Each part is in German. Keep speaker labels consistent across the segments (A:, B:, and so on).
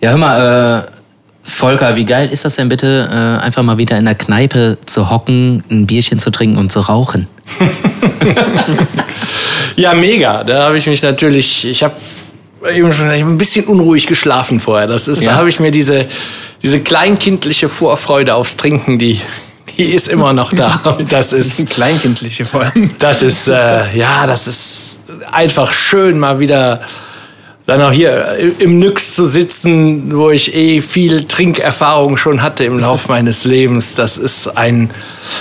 A: Ja, hör mal, äh, Volker, wie geil ist das denn bitte, äh, einfach mal wieder in der Kneipe zu hocken, ein Bierchen zu trinken und zu rauchen?
B: ja, mega. Da habe ich mich natürlich, ich habe eben schon ein bisschen unruhig geschlafen vorher. Das ist, ja. da habe ich mir diese, diese kleinkindliche Vorfreude aufs Trinken, die, die ist immer noch da.
C: das ist kleinkindliche vor allem.
B: Das ist äh, ja, das ist einfach schön mal wieder dann auch hier im Nyx zu sitzen, wo ich eh viel Trinkerfahrung schon hatte im Laufe meines Lebens. Das ist ein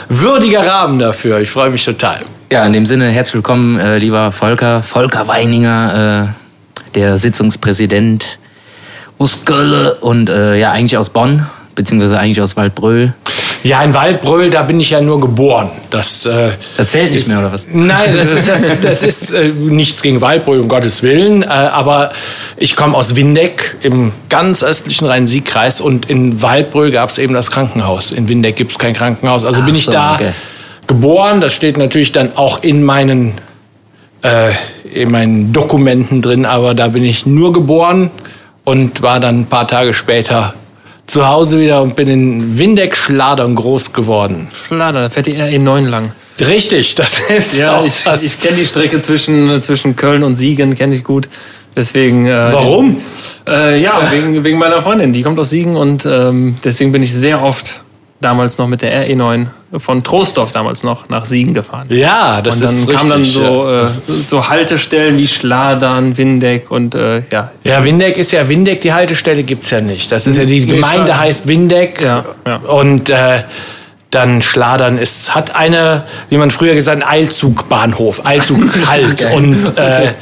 B: würdiger Rahmen dafür. Ich freue mich total.
A: Ja, in dem Sinne, herzlich willkommen, äh, lieber Volker, Volker Weininger, äh, der Sitzungspräsident aus Köln und äh, ja, eigentlich aus Bonn, beziehungsweise eigentlich aus Waldbröl.
B: Ja, in Waldbröl, da bin ich ja nur geboren. Das,
A: äh, das zählt nicht
B: ist,
A: mehr, oder was?
B: Nein, das ist, das, das ist äh, nichts gegen Waldbröl, um Gottes Willen. Äh, aber ich komme aus Windeck im ganz östlichen Rhein-Sieg-Kreis und in Waldbröl gab es eben das Krankenhaus. In Windeck gibt es kein Krankenhaus. Also Ach bin ich so, da okay. geboren. Das steht natürlich dann auch in meinen, äh, in meinen Dokumenten drin, aber da bin ich nur geboren und war dann ein paar Tage später zu Hause wieder und bin in Windeck-Schladern groß geworden.
C: Schladern, da fährt die RE9 lang.
B: Richtig, das ist
C: Ja, auch ich, ich kenne die Strecke zwischen, zwischen Köln und Siegen, kenne ich gut. Deswegen.
B: Äh, Warum?
C: Äh, ja, wegen, wegen meiner Freundin. Die kommt aus Siegen und ähm, deswegen bin ich sehr oft damals noch mit der RE9 von Troisdorf damals noch nach Siegen gefahren.
B: Ja, das ist
C: Und dann kamen dann so, äh, so Haltestellen wie Schladern, Windeck und äh, ja.
B: Ja, Windeck ist ja, Windeck, die Haltestelle gibt's ja nicht. Das ist ja, die Gemeinde heißt Windeck ja, ja. und äh, dann Schladern ist, hat eine, wie man früher gesagt, einen Eilzugbahnhof, Eilzug halt und äh,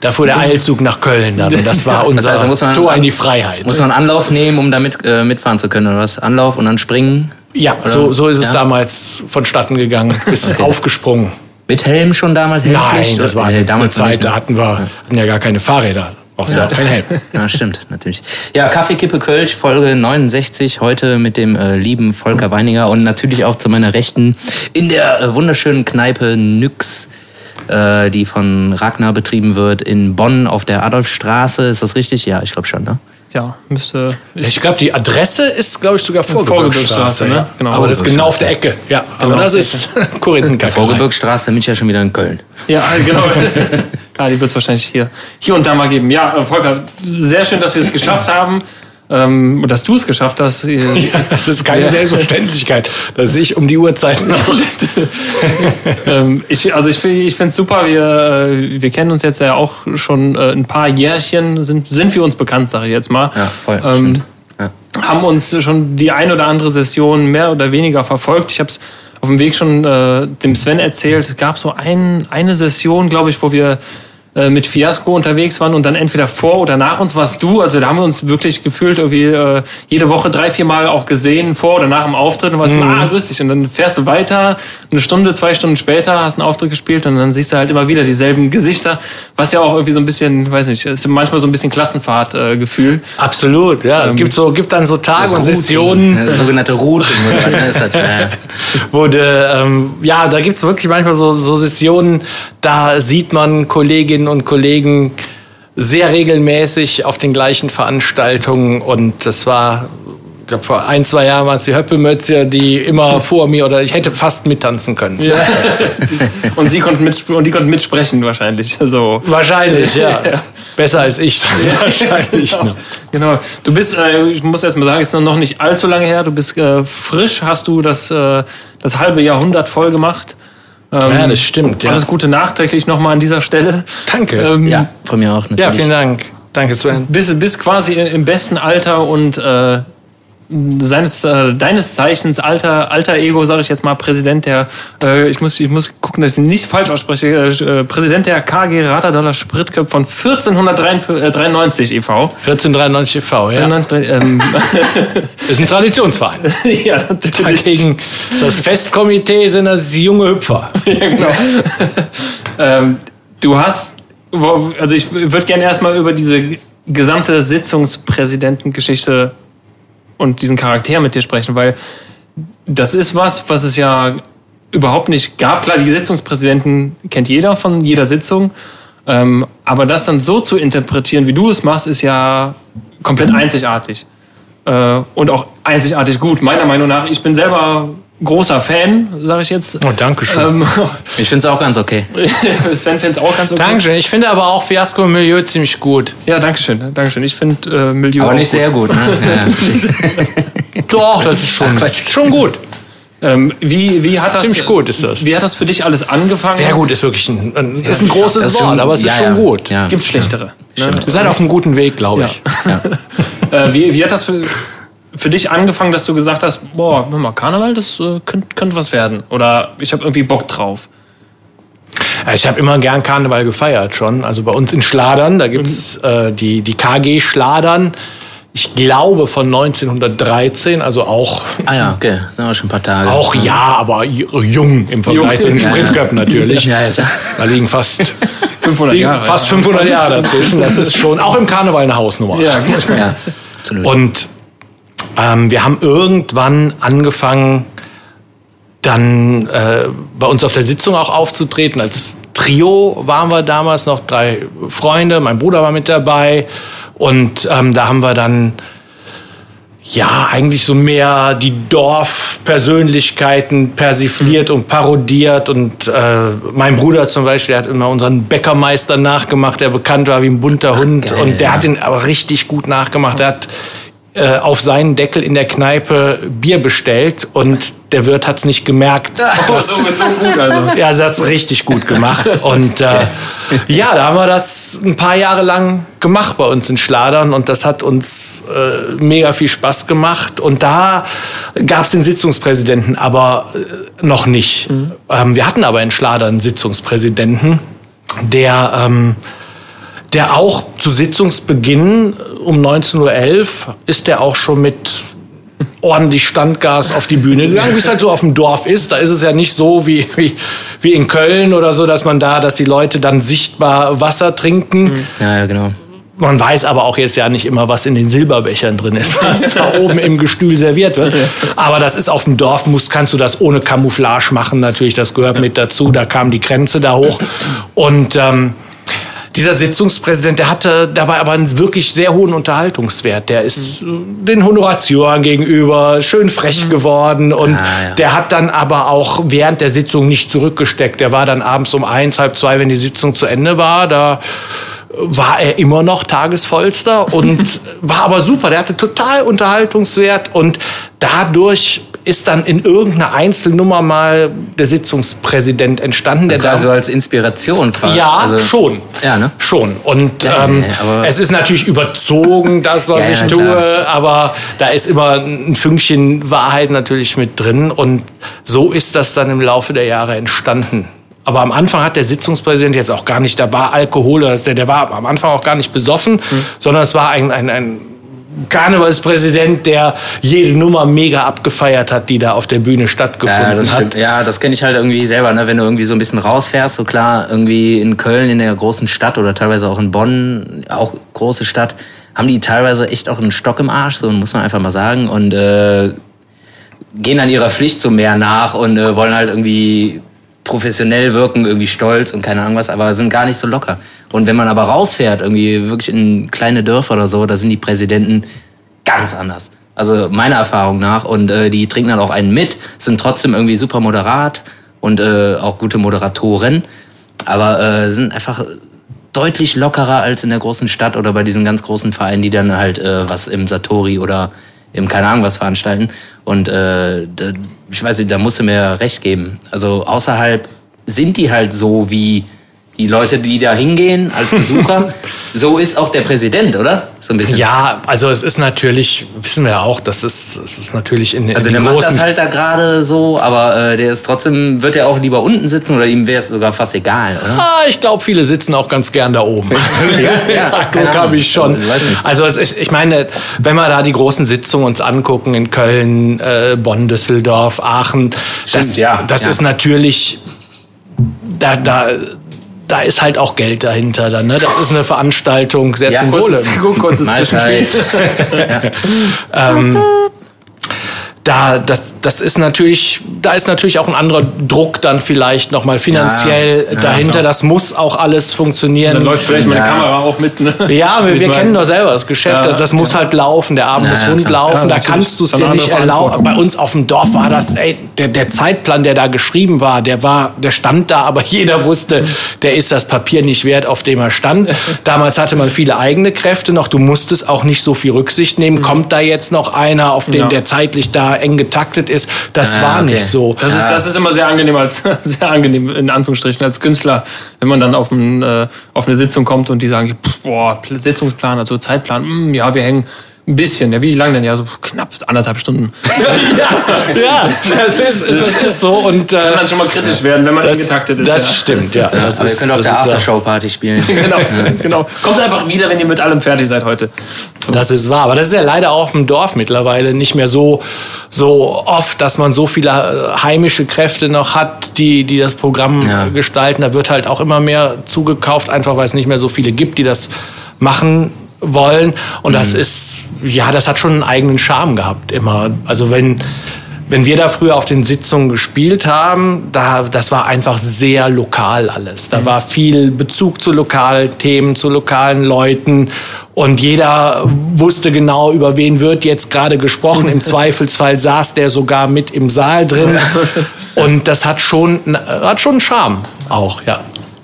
B: da fuhr der Eilzug nach Köln dann. Und das war unser das heißt, man, Tor in die Freiheit.
A: Muss man Anlauf nehmen, um damit äh, mitfahren zu können, oder was? Anlauf und dann springen?
B: Ja, so, so ist es ja? damals vonstatten gegangen, bis okay. aufgesprungen.
A: Mit Helm schon damals?
B: Nein, das war äh, damals eine Zeit, da hatten wir hatten ja gar keine Fahrräder. Brauchst ja. ja auch keinen Helm.
A: Ja, stimmt, natürlich. Ja, Kaffeekippe Kölsch, Folge 69, heute mit dem äh, lieben Volker Weininger und natürlich auch zu meiner Rechten in der äh, wunderschönen Kneipe Nyx, äh, die von Ragnar betrieben wird in Bonn auf der Adolfstraße. Ist das richtig? Ja, ich glaube schon, ne?
C: Ja, müsste.
B: Ich glaube, die Adresse ist, glaube ich, sogar Vorgebirgsstraße. Ne? Genau. Aber das ist genau auf der Ecke. Ja, aber genau. das ist
A: Korinthenkacke. Vorgebirgsstraße bin ich ja schon wieder in Köln.
C: Ja, genau. ja, die wird es wahrscheinlich hier, hier und da mal geben. Ja, Volker, sehr schön, dass wir es geschafft haben ähm, dass du es geschafft hast.
B: Ja, das ist keine ja. Selbstverständlichkeit, dass ich um die Uhrzeit noch.
C: ähm, ich, also ich, ich finde es super, wir, äh, wir kennen uns jetzt ja auch schon äh, ein paar Jährchen, sind, sind wir uns bekannt, sage ich jetzt mal.
A: Ja, voll. Ähm,
C: ja. Haben uns schon die ein oder andere Session mehr oder weniger verfolgt. Ich habe es auf dem Weg schon äh, dem Sven erzählt. Es gab so ein, eine Session, glaube ich, wo wir äh, mit Fiasco unterwegs waren und dann entweder vor oder nach uns warst du. Also da haben wir uns wirklich gefühlt irgendwie äh, jede Woche drei, vier Mal auch gesehen, vor oder nach dem Auftritt und warst mhm. ah, grüß dich. Und dann fährst du weiter, eine Stunde, zwei Stunden später hast einen Auftritt gespielt und dann siehst du halt immer wieder dieselben Gesichter, was ja auch irgendwie so ein bisschen, weiß nicht, ist manchmal so ein bisschen Klassenfahrtgefühl. Äh,
B: Absolut, ja. Ähm, es gibt so, gibt dann so Tage und Sessionen.
A: Ja, sogenannte Routing.
B: Wo de, ähm, ja, da gibt's wirklich manchmal so, so Sessionen, da sieht man Kolleginnen Kolleginnen und Kollegen sehr regelmäßig auf den gleichen Veranstaltungen und das war ich glaube, vor ein, zwei Jahren waren es die Höppelmötzia, die immer vor mir oder ich hätte fast mittanzen können. Ja.
C: und sie konnten, mit, und die konnten mitsprechen wahrscheinlich. So.
B: Wahrscheinlich, ja. ja. Besser als ich.
C: wahrscheinlich. Genau. genau. Du bist, äh, ich muss erst mal sagen, es ist noch nicht allzu lange her. Du bist äh, frisch, hast du das, äh, das halbe Jahrhundert voll gemacht.
B: Ähm, ja, das stimmt.
C: Ja. Alles Gute nachträglich nochmal an dieser Stelle.
B: Danke.
A: Ähm, ja, von mir auch
B: natürlich. Ja, vielen Dank. Danke, Sven.
C: Bist, bist quasi im besten Alter und äh, seines, äh, deines Zeichens alter, alter Ego, sage ich jetzt mal, Präsident der, äh, ich, muss, ich muss gucken, dass ich nicht falsch ausspreche, äh, Präsident der KG Radadollar Spritköpf von 1493 e.V.
B: 1493 e.V., ja. 1493, ähm, ist ein Traditionsverein. ja, natürlich. Dagegen das Festkomitee sind das junge Hüpfer. ja, genau.
C: ähm, du hast, also ich würde gerne erstmal über diese gesamte Sitzungspräsidentengeschichte und diesen Charakter mit dir sprechen, weil das ist was, was es ja überhaupt nicht gab. Klar, die Sitzungspräsidenten kennt jeder von jeder Sitzung. Ähm, aber das dann so zu interpretieren, wie du es machst, ist ja komplett einzigartig. Äh, und auch einzigartig gut, meiner Meinung nach. Ich bin selber großer Fan, sage ich jetzt.
B: Oh, danke schön. Ähm,
A: ich finde es auch ganz okay.
C: Sven findet es auch ganz okay.
B: Dankeschön. Ich finde aber auch Fiasco im Milieu ziemlich gut.
C: Ja, Dankeschön. Dankeschön. Ich finde äh, Milieu
A: Aber nicht gut. sehr gut. Ne?
B: Doch, das ist schon, schon gut.
C: Ähm, wie, wie hat das,
B: Ziemlich gut ist das.
C: Wie hat das für dich alles angefangen?
B: Sehr gut ist wirklich ein, ein ist ein großes Wort, schon, aber es ist ja, schon gut.
C: Ja. Gibt schlechtere.
B: Ja. Ne? Ihr seid auf einem guten Weg, glaube ich.
C: äh, wie, wie hat das für, für dich angefangen, dass du gesagt hast, boah, mal Karneval, das äh, könnte könnt was werden? Oder ich habe irgendwie Bock drauf?
B: Ich habe immer gern Karneval gefeiert schon. Also bei uns in Schladern, da gibt's mhm. äh, die, die KG Schladern ich glaube von 1913, also auch.
A: Ah ja, okay, das sind wir schon ein paar Tage.
B: Auch ja, aber jung im Vergleich zu den Sprintcup natürlich. Ja, ja, Da liegen fast 500 Jahre. Fast 500 Jahre dazwischen. Das ist schon auch im Karneval eine Hausnummer. Ja, ja absolut. Und ähm, wir haben irgendwann angefangen, dann äh, bei uns auf der Sitzung auch aufzutreten. Als Trio waren wir damals noch drei Freunde, mein Bruder war mit dabei und ähm, da haben wir dann ja eigentlich so mehr die Dorfpersönlichkeiten persifliert und parodiert. Und äh, mein Bruder zum Beispiel der hat immer unseren Bäckermeister nachgemacht, der bekannt war wie ein bunter Hund. Ach, und der hat ihn aber richtig gut nachgemacht. Der hat äh, auf seinen Deckel in der Kneipe Bier bestellt und der Wirt hat's nicht gemerkt.
C: Oh, so, so gut also.
B: Ja, das hat's richtig gut gemacht. Und äh, ja, da haben wir das ein paar Jahre lang gemacht bei uns in Schladern und das hat uns äh, mega viel Spaß gemacht. Und da gab's den Sitzungspräsidenten aber äh, noch nicht. Mhm. Ähm, wir hatten aber in Schladern einen Sitzungspräsidenten, der... Ähm, der auch zu Sitzungsbeginn um 19.11 Uhr ist der auch schon mit ordentlich Standgas auf die Bühne gegangen, wie es halt so auf dem Dorf ist. Da ist es ja nicht so wie, wie, wie in Köln oder so, dass man da, dass die Leute dann sichtbar Wasser trinken. Mhm.
A: Ja, ja, genau.
B: Man weiß aber auch jetzt ja nicht immer, was in den Silberbechern drin ist, was da oben im Gestühl serviert wird. Aber das ist auf dem Dorf, musst, kannst du das ohne Camouflage machen, natürlich, das gehört mit dazu. Da kam die Grenze da hoch. Und ähm, dieser Sitzungspräsident, der hatte dabei aber einen wirklich sehr hohen Unterhaltungswert. Der ist mhm. den Honoratioren gegenüber schön frech mhm. geworden und ah, ja. der hat dann aber auch während der Sitzung nicht zurückgesteckt. Der war dann abends um eins, halb zwei, wenn die Sitzung zu Ende war, da war er immer noch Tagesvollster und war aber super. Der hatte total Unterhaltungswert und dadurch ist dann in irgendeiner Einzelnummer mal der Sitzungspräsident entstanden.
A: Der also als Inspiration
B: quasi. Ja, also, schon. Ja, ne? Schon. Und ja, ähm, ja, es ist natürlich überzogen, das, was ja, ich tue, klar. aber da ist immer ein Fünkchen Wahrheit natürlich mit drin. Und so ist das dann im Laufe der Jahre entstanden. Aber am Anfang hat der Sitzungspräsident jetzt auch gar nicht, da war Alkohol, der, der war am Anfang auch gar nicht besoffen, mhm. sondern es war ein, ein, ein Karnevalspräsident, der jede Nummer mega abgefeiert hat, die da auf der Bühne stattgefunden
A: ja, das
B: hat.
A: Ja, das kenne ich halt irgendwie selber, ne? wenn du irgendwie so ein bisschen rausfährst, so klar, irgendwie in Köln, in der großen Stadt oder teilweise auch in Bonn, auch große Stadt, haben die teilweise echt auch einen Stock im Arsch, so muss man einfach mal sagen, und äh, gehen an ihrer Pflicht so mehr nach und äh, wollen halt irgendwie professionell wirken, irgendwie stolz und keine Ahnung was, aber sind gar nicht so locker. Und wenn man aber rausfährt, irgendwie wirklich in kleine Dörfer oder so, da sind die Präsidenten ganz anders. Also meiner Erfahrung nach. Und äh, die trinken dann auch einen mit, sind trotzdem irgendwie super moderat und äh, auch gute Moderatoren, aber äh, sind einfach deutlich lockerer als in der großen Stadt oder bei diesen ganz großen Vereinen, die dann halt äh, was im Satori oder im keine Ahnung was veranstalten. Und äh, ich weiß nicht, da musst du mir recht geben. Also außerhalb sind die halt so wie die Leute, die da hingehen als Besucher. so ist auch der Präsident, oder? So ein bisschen.
B: Ja, also es ist natürlich, wissen wir ja auch, das ist, es ist natürlich in, in
A: Also der macht das halt da gerade so, aber äh, der ist trotzdem, wird er auch lieber unten sitzen oder ihm wäre es sogar fast egal, oder?
B: Ah, ich glaube, viele sitzen auch ganz gern da oben. ja, ja, ja habe ich schon. Also es ist, ich meine, wenn wir da die großen Sitzungen uns angucken in Köln, äh, Bonn, Düsseldorf, Aachen, Stimmt, das, ja, das ja. ist natürlich da, da da ist halt auch Geld dahinter dann. Ne? Das ist eine Veranstaltung sehr ja, zum Wohle.
C: Kurzes Zwischenspiel.
B: ja. ähm, da, das, das ist natürlich, da ist natürlich auch ein anderer Druck dann vielleicht nochmal finanziell
A: Ja, ja,
B: dahinter.
C: klar.
B: das muss auch alles funktionieren.
C: Dann läuft vielleicht meine
A: Ja.
C: Kamera auch mit. Ne?
B: ja, wir,
C: Mit
B: wir kennen doch selber das Geschäft.
C: Ja,
B: das das muss halt laufen. Der Abend muss
A: ja,
B: rund laufen.
C: Ja,
B: da kannst du es dir nicht erlauben. Bei uns auf dem Dorf war das, ey, der, der Zeitplan, der da geschrieben war, der war, der stand da, aber jeder wusste, der ist das Papier nicht wert, auf dem er stand. Damals hatte man viele eigene Kräfte noch. Du musstest auch nicht so viel Rücksicht nehmen. Kommt da jetzt noch einer, auf den
C: Ja.
B: der zeitlich da eng getaktet ist? Das
A: Ah,
B: war
A: okay.
B: nicht so.
C: Das ist, das ist immer sehr angenehm als sehr angenehm in Anführungsstrichen als Künstler, wenn man dann auf, ein, äh, auf eine Sitzung kommt und die sagen, boah, Sitzungsplan, also Zeitplan, mm, ja, wir hängen ein bisschen. Ja, wie lang denn? Ja, so knapp anderthalb Stunden.
B: ja, das ist, das ist so. Und, äh,
C: Kann dann schon mal kritisch werden, wenn man
B: das,
C: eingetaktet ist.
B: das
C: ja.
B: stimmt, ja.
A: Ja,
B: das
A: aber ihr könnt auf
B: das
A: der
B: ist, ja-
A: Aftershow-Party spielen.
C: genau, genau. Kommt einfach wieder, wenn ihr mit allem fertig seid heute.
B: Das ist wahr, aber das ist ja leider auch im Dorf mittlerweile nicht mehr so, so oft, dass man so viele äh, heimische Kräfte noch hat, die, die das Programm
A: Ja.
B: gestalten. Da wird halt auch immer mehr zugekauft, einfach weil es nicht mehr so viele gibt, die das machen wollen. Und das ist, ja, das hat schon einen eigenen Charme gehabt immer. Also wenn, wenn wir da früher auf den Sitzungen gespielt haben, da, das war einfach sehr lokal alles. Da war viel Bezug zu Lokalthemen, zu lokalen Leuten und jeder wusste genau, über wen wird jetzt gerade gesprochen. Im Zweifelsfall saß der sogar mit im Saal drin. Und das hat schon, hat schon einen Charme auch, ja.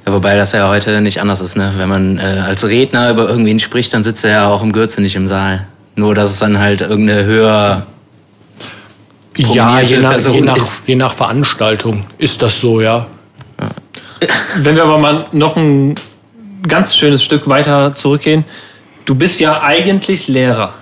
A: Ja, wobei das ja heute nicht anders ist, ne? Wenn man äh, als Redner über irgendwen spricht, dann sitzt er ja auch im Gürze nicht im Saal. Nur, dass es dann halt irgendeine höher.
B: Ja, je nach, je, nach,
A: ist.
B: je nach Veranstaltung ist das so, ja.
C: Wenn wir aber mal noch ein ganz schönes Stück weiter zurückgehen. Du bist ja eigentlich Lehrer.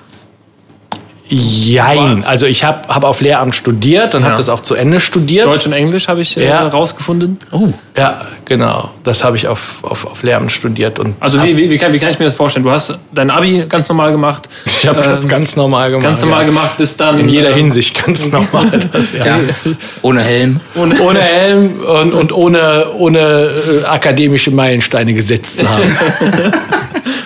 B: Jein. Also ich habe hab auf Lehramt studiert und
C: Ja.
B: habe das auch zu Ende studiert.
C: Deutsch und Englisch habe ich äh,
B: Ja.
C: rausgefunden.
A: Oh.
B: Ja, genau. Das habe ich auf, auf, auf Lehramt studiert. Und
C: Also wie, wie, wie, kann, wie kann ich mir das vorstellen? Du hast dein Abi ganz normal gemacht.
B: ich habe das
C: ähm,
B: ganz normal gemacht.
C: ganz normal
B: ja.
C: gemacht, bis dann.
B: In jeder
C: äh,
B: Hinsicht ganz normal. ja.
A: Ja. Ohne Helm.
B: Ohne Helm und, und ohne, ohne äh, akademische Meilensteine gesetzt zu haben.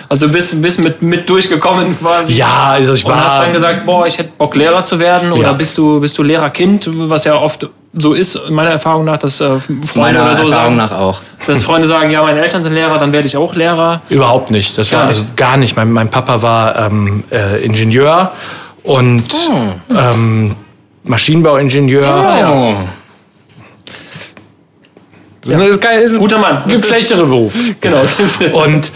C: Also bist, bist mit, mit durchgekommen quasi.
B: ja, also ich
C: Und
B: war.
C: hast dann gesagt, boah, ich hätte Bock Lehrer zu werden. Oder
B: Ja.
C: bist du, bist du Lehrerkind, was ja oft so ist, meiner Erfahrung nach, dass äh, Freunde
A: Meiner
C: oder so
A: Erfahrung
C: sagen,
A: nach auch.
C: dass Freunde sagen, ja, meine Eltern sind Lehrer, dann werde ich auch Lehrer.
B: Überhaupt nicht. Das
C: Gar
B: war
C: nicht.
B: also gar nicht. Mein, mein Papa war ähm, äh, Ingenieur und
C: Hm.
B: ähm, Maschinenbauingenieur.
A: Oh.
B: Das ist ist
C: Guter Mann.
B: Gibt schlechtere Berufe.
C: Genau.
B: Und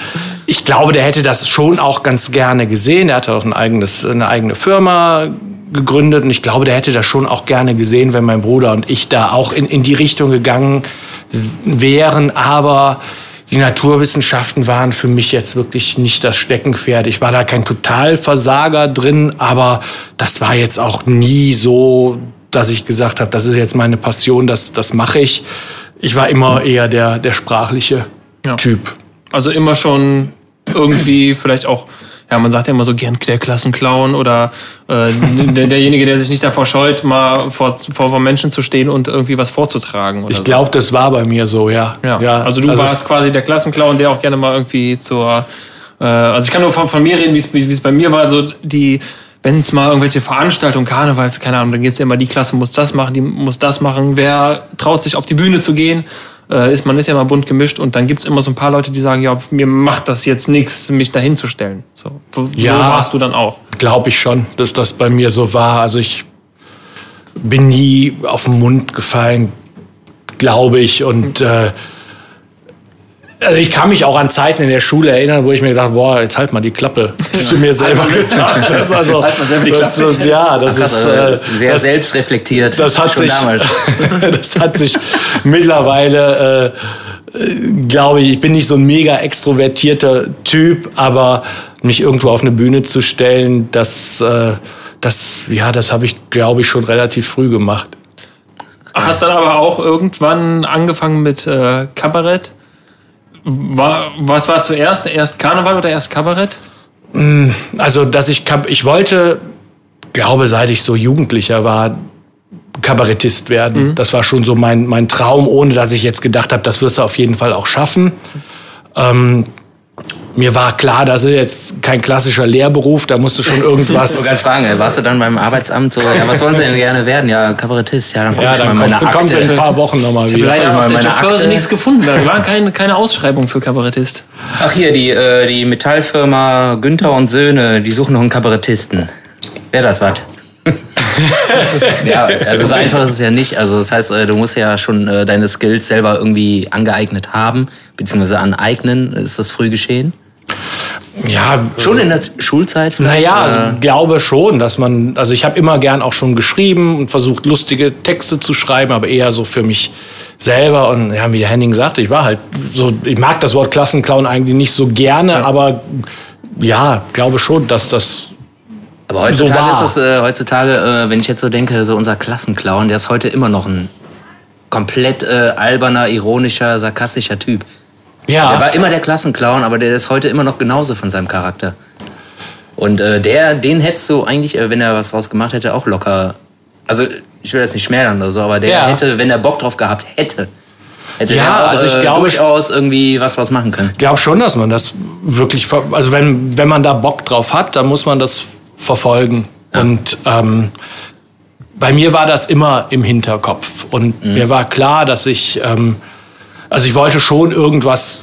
B: ich glaube, der hätte das schon auch ganz gerne gesehen. Er hatte auch ein eigenes, eine eigene Firma gegründet und ich glaube, der hätte das schon auch gerne gesehen, wenn mein Bruder und ich da auch in, in die Richtung gegangen wären. Aber die Naturwissenschaften waren für mich jetzt wirklich nicht das Steckenpferd. Ich war da kein Totalversager drin, aber das war jetzt auch nie so, dass ich gesagt habe, das ist jetzt meine Passion, das, das mache ich. Ich war immer eher der, der sprachliche
C: Ja.
B: Typ.
C: Also immer schon irgendwie vielleicht auch, ja, man sagt ja immer so gern der Klassenclown oder äh, der, derjenige, der sich nicht davor scheut, mal vor, vor, vor Menschen zu stehen und irgendwie was vorzutragen. Oder
B: Ich glaube, das war bei mir so, ja.
C: so. ja. Also du warst quasi der Klassenclown, der auch gerne mal irgendwie zur, äh, also ich kann nur von, von mir reden, wie es- bei mir war, also die, wenn es mal irgendwelche Veranstaltungen, Karnevals, keine Ahnung, dann gibt's ja immer die Klasse muss das machen, die muss das machen, wer traut sich auf die Bühne zu gehen, äh, ist, man ist ja immer bunt gemischt und dann gibt's immer so ein paar Leute, die sagen, ja, mir macht das jetzt nichts, mich dahin zu stellen. So, so
B: Ja.
C: warst du dann auch.
B: Glaube ich schon, dass das bei mir so war. Also ich bin nie auf den Mund gefallen, glaube ich. Und äh, also ich kann mich auch an Zeiten in der Schule erinnern, wo ich mir gedacht, boah, jetzt halt mal die Klappe. Zu mir selber gesagt. Das, also,
C: Halt mal selber die
B: das,
C: Klappe.
B: das, ja, das
A: Krass,
B: ist
A: also
B: äh,
A: sehr
B: das,
A: selbstreflektiert.
B: das hat
A: schon
B: sich,
A: damals.
B: das hat sich mittlerweile, äh, äh, glaube ich, ich bin nicht so ein mega extrovertierter Typ, aber mich irgendwo auf eine Bühne zu stellen, das, äh, das, ja, das habe ich, glaube ich, schon relativ früh gemacht.
C: Hast dann aber auch irgendwann angefangen mit äh, Kabarett. War, was war zuerst? Erst Karneval oder erst Kabarett?
B: Also, dass ich, ich wollte, glaube, seit ich so Jugendlicher war, Kabarettist werden. Das war schon so mein, mein Traum, ohne dass ich jetzt gedacht habe, das wirst du auf jeden Fall auch schaffen. Ähm, mir war klar, das ist jetzt kein klassischer Lehrberuf, da musst du schon irgendwas.
A: Ich wollte gerade fragen, ey, warst du dann beim Arbeitsamt so, ja, was wollen Sie denn gerne werden? Ja, Kabarettist, ja, dann guck
B: ja,
A: ich mal
B: dann
A: meine
B: komm, kommst du in ein
A: Akte.
B: paar Wochen nochmal wieder.
C: Leider
A: mal
C: auf der
A: meine
C: Jobbörse
A: Akte.
C: nichts gefunden. Da war keine, keine Ausschreibung für Kabarettist.
A: Ach hier, die, äh, die Metallfirma Günther und Söhne, die suchen noch einen Kabarettisten. Wer das was? ja, also so einfach ist es ja nicht. Also das heißt, äh, du musst ja schon äh, deine Skills selber irgendwie angeeignet haben, beziehungsweise aneignen. Ist das früh geschehen?
B: Ja,
A: Schon in der Schulzeit vielleicht?
B: Naja, also, glaube schon, dass man, also ich habe immer gern auch schon geschrieben und versucht, lustige Texte zu schreiben, aber eher so für mich selber. Und ja, wie der Henning sagte, ich war halt so, ich mag das Wort Klassenclown eigentlich nicht so gerne, aber ja, glaube schon, dass das.
A: Aber heutzutage
B: so
A: ist das, äh, heutzutage, äh, wenn ich jetzt so denke, so unser Klassenclown, der ist heute immer noch ein komplett äh, alberner, ironischer, sarkastischer Typ. Der
B: Ja,
A: war immer der Klassenclown, aber der ist heute immer noch genauso von seinem Charakter. Und äh, der, den hättest du eigentlich, äh, wenn er was draus gemacht hätte, auch locker. Also ich will das nicht schmälern oder so, aber der
B: Ja.
A: hätte, wenn er Bock drauf gehabt hätte, hätte
B: Ja,
A: er auch,
B: also ich
A: äh,
B: glaube-
A: durchaus irgendwie was draus machen können.
B: ich glaube schon, dass man das wirklich, also wenn, wenn man da Bock drauf hat, dann muss man das verfolgen. Und ähm, bei mir war das immer im Hinterkopf. Und
A: Mhm.
B: mir war klar, dass ich, ähm, also ich wollte schon irgendwas,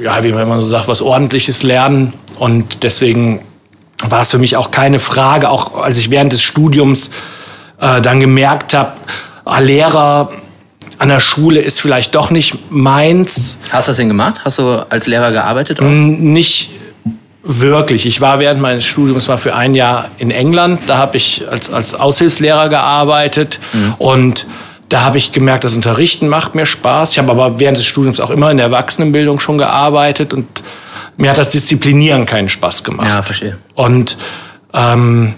B: ja, wie man so sagt, was Ordentliches lernen. Und deswegen war es für mich auch keine Frage, auch als ich während des Studiums äh, dann gemerkt habe, ah, Lehrer an der Schule ist vielleicht doch nicht meins.
A: Hast du das denn gemacht? Hast du als Lehrer gearbeitet? auch?
B: Nicht wirklich. Ich war während meines Studiums mal für ein Jahr in England. Da habe ich als, als Aushilfslehrer gearbeitet und da habe ich gemerkt, das Unterrichten macht mir Spaß. Ich habe aber während des Studiums auch immer in der Erwachsenenbildung schon gearbeitet und mir hat das Disziplinieren keinen Spaß gemacht.
A: Ja, verstehe.
B: Und ähm,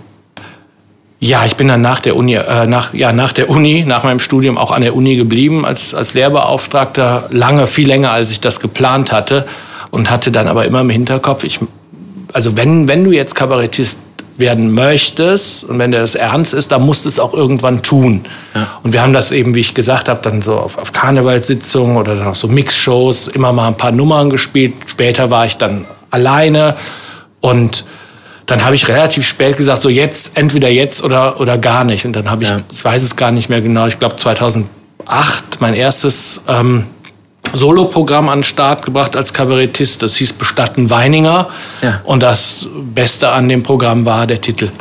B: ja, ich bin dann nach der Uni, äh, nach, ja, nach der Uni, nach meinem Studium auch an der Uni geblieben als, als Lehrbeauftragter, lange, viel länger, als ich das geplant hatte und hatte dann aber immer im Hinterkopf, ich, also wenn, wenn du jetzt Kabarettist werden möchtest und wenn das ernst ist, dann musst du es auch irgendwann tun. Und wir haben das eben, wie ich gesagt habe, dann so auf, auf Karnevalssitzungen oder dann auch so Mixshows immer mal ein paar Nummern gespielt. Später war ich dann alleine und dann habe ich relativ spät gesagt, so jetzt, entweder jetzt oder, oder gar nicht. Und dann habe ich,
A: Ja.
B: ich weiß es gar nicht mehr genau, ich glaube 2008 mein erstes ähm, Soloprogramm an den Start gebracht als Kabarettist. Das hieß Bestatten Weininger.
A: Ja.
B: Und das Beste an dem Programm war der Titel.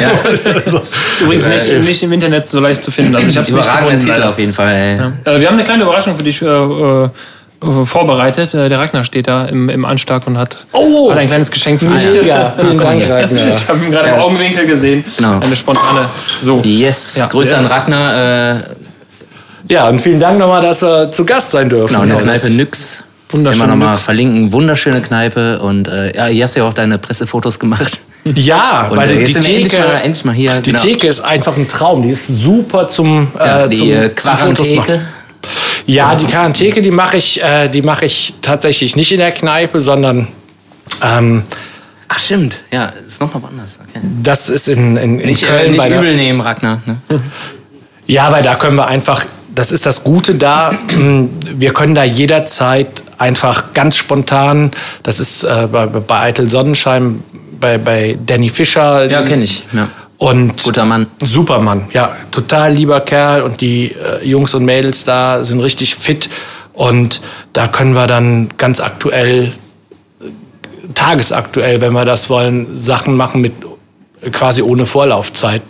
A: Ja.
C: Ist übrigens nicht, nicht im Internet so leicht zu finden. Also ich habe es nicht
A: Überragender
C: gefunden.
A: Titel auf jeden Fall. Ey.
C: Äh, wir haben eine kleine Überraschung für dich äh, äh, vorbereitet. Äh, der Ragnar steht da im, im Anschlag und hat,
B: Oh!
C: hat ein kleines Geschenk für dich.
B: Mega, vielen Dank, Ragnar.
C: Ich habe ihn gerade im
A: Ja.
C: Augenwinkel gesehen.
A: Genau.
C: Eine spontane. So.
A: Yes,
C: Ja.
A: Grüße
C: Ja.
A: an Ragnar. Äh,
B: Ja, und vielen Dank nochmal, dass wir zu Gast sein dürfen.
A: genau, in der
B: Ja,
A: Kneipe Nyx.
C: Wunderschöne
A: Immer nochmal verlinken. Wunderschöne Kneipe. Und äh, ja, hier hast du ja auch deine Pressefotos gemacht.
B: Ja,
A: Und
B: weil
A: äh,
B: die
A: wir endlich
B: Theke,
A: mal, endlich mal hier.
B: die
A: genau.
B: Theke ist einfach ein Traum. Die ist super zum,
A: ja,
B: äh,
A: die
B: zum,
A: äh,
B: zum Fotos machen.
A: Quarantheke.
B: Ja, die Quarantheke, die mache ich, äh, die mache ich tatsächlich nicht in der Kneipe, sondern ähm,
A: Ach stimmt, ja, ist nochmal woanders. Okay.
B: das ist in, in, in
A: Nicht,
B: Köln.
A: äh, nicht
B: bei
A: übel nehmen, Ragnar. Ne?
B: Ja, weil da können wir einfach, das ist das Gute da, mh, wir können da jederzeit einfach ganz spontan, das ist äh, bei, bei Eitel Sonnenschein, bei, bei Danny Fischer.
A: Ja, kenne ich. Ja.
B: Und
A: Guter Mann.
B: Supermann, ja, total lieber Kerl und die äh, Jungs und Mädels da sind richtig fit und da können wir dann ganz aktuell, äh, tagesaktuell, wenn wir das wollen, Sachen machen mit quasi ohne Vorlaufzeit.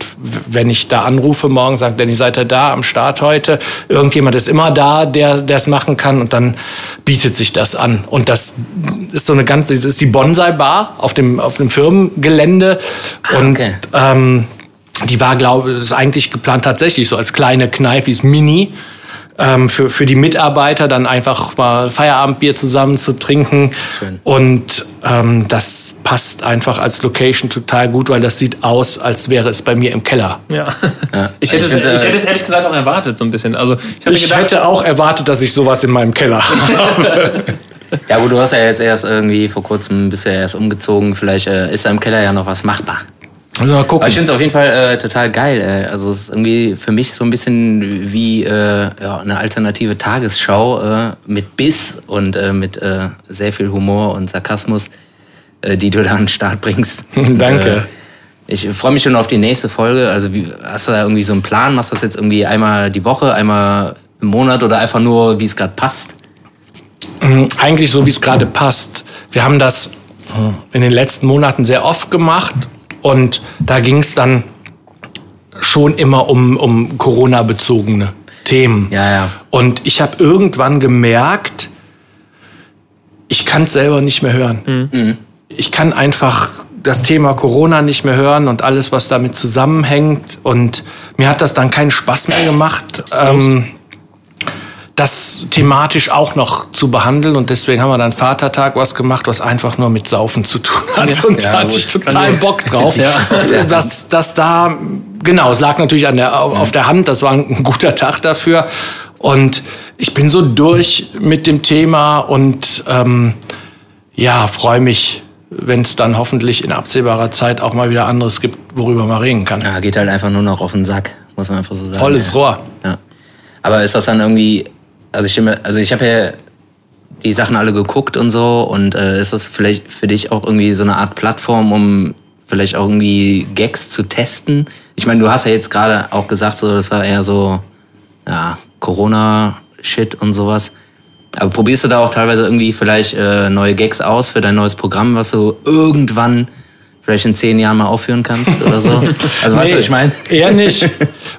B: Wenn ich da anrufe morgen, sagt Danny, seid ihr da am Start heute? Irgendjemand ist immer da, der es machen kann und dann bietet sich das an. Und das ist so eine ganze, das ist die Bonsai-Bar auf dem, auf dem Firmengelände und
A: okay.
B: ähm, die war, glaube ich, ist eigentlich geplant tatsächlich so als kleine Kneipe, die ist mini. Ähm, für, für die Mitarbeiter dann einfach mal Feierabendbier zusammen zu trinken.
A: Schön.
B: Und ähm, das passt einfach als Location total gut, weil das sieht aus, als wäre es bei mir im Keller.
C: Ja.
A: Ja.
C: Ich, hätte es,
A: find's, äh,
C: ich hätte es ehrlich gesagt auch erwartet, so ein bisschen. Also ich
B: Ich
C: gedacht,
B: hätte auch erwartet, dass ich sowas in meinem Keller habe.
A: Ja gut, du hast ja jetzt erst irgendwie vor kurzem bist ja erst umgezogen. Vielleicht äh, ist da im Keller ja noch was machbar. Mal gucken. Aber ich finde es auf jeden Fall äh, total geil. Äh. Also es ist irgendwie für mich so ein bisschen wie äh, ja, eine alternative Tagesschau äh, mit Biss und äh, mit äh, sehr viel Humor und Sarkasmus, die du da an den Start bringst.
B: Danke.
A: Ich freue mich schon auf die nächste Folge. Also wie, hast du da irgendwie so einen Plan? Machst du das jetzt irgendwie einmal die Woche, einmal im Monat oder einfach nur, wie es gerade passt?
B: Mm, eigentlich so, wie es gerade passt. Wir haben das in den letzten Monaten sehr oft gemacht und da ging es dann schon immer um, um Corona-bezogene Themen.
A: Ja, ja.
B: Und ich habe irgendwann gemerkt, ich kann es selber nicht mehr hören. Mhm. Ich kann einfach das Thema Corona nicht mehr hören und alles, was damit zusammenhängt. Und mir hat das dann keinen Spaß mehr gemacht. Ähm, das thematisch auch noch zu behandeln. Und deswegen haben wir dann Vatertag was gemacht, was einfach nur mit Saufen zu tun hat. Ja, und ja, da hatte ich total Bock drauf. ja. dass, dass da, genau, es lag natürlich an der, auf der Hand, das war ein guter Tag dafür. Und ich bin so durch mit dem Thema und ähm, ja, freue mich, wenn es dann hoffentlich in absehbarer Zeit auch mal wieder anderes gibt, worüber man reden kann.
A: Ja, geht halt einfach nur noch auf den Sack, muss man einfach so sagen.
B: Volles ja. Rohr.
A: Ja. Aber ist das dann irgendwie also ich, also ich habe ja die Sachen alle geguckt und so und äh, ist das vielleicht für dich auch irgendwie so eine Art Plattform, um vielleicht auch irgendwie Gags zu testen? Ich meine, du hast ja jetzt gerade auch gesagt, so das war eher so ja, Corona-Shit und sowas. Aber probierst du da auch teilweise irgendwie vielleicht äh, neue Gags aus für dein neues Programm, was du irgendwann vielleicht in zehn Jahren mal aufführen kannst oder so? Also nee, weißt du, was ich meine?
B: Eher nicht,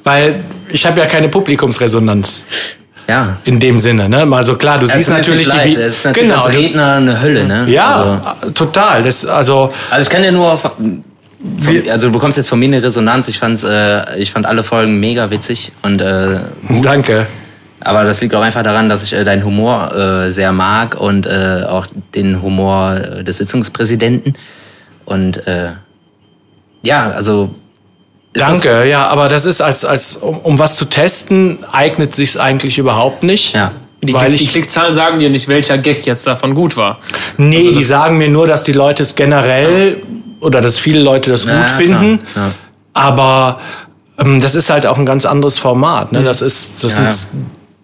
B: weil ich habe ja keine Publikumsresonanz.
A: Ja.
B: In dem Sinne, ne? Mal so klar, du ja, siehst natürlich
A: die. Leid. Es ist natürlich genau. als Redner eine Hölle, ne?
B: Ja, also, total. Das, also,
A: also ich kann dir nur. Von, also du bekommst jetzt von mir eine Resonanz. Ich, fand's, äh, ich fand alle Folgen mega witzig und äh,
B: gut. Danke.
A: Aber das liegt auch einfach daran, dass ich äh, deinen Humor äh, sehr mag und äh, auch den Humor des Sitzungspräsidenten. Und äh, ja, also
B: Danke, ja, aber das ist als, als um, um was zu testen, eignet sich eigentlich überhaupt nicht.
C: Ja. Die, weil ich, die Klickzahlen sagen dir nicht, welcher Gag jetzt davon gut war.
B: Nee, also die sagen mir nur, dass die Leute es generell ja. oder dass viele Leute das ja, gut finden. Ja. Aber ähm, das ist halt auch ein ganz anderes Format. Ne? Mhm. Das ist, das sind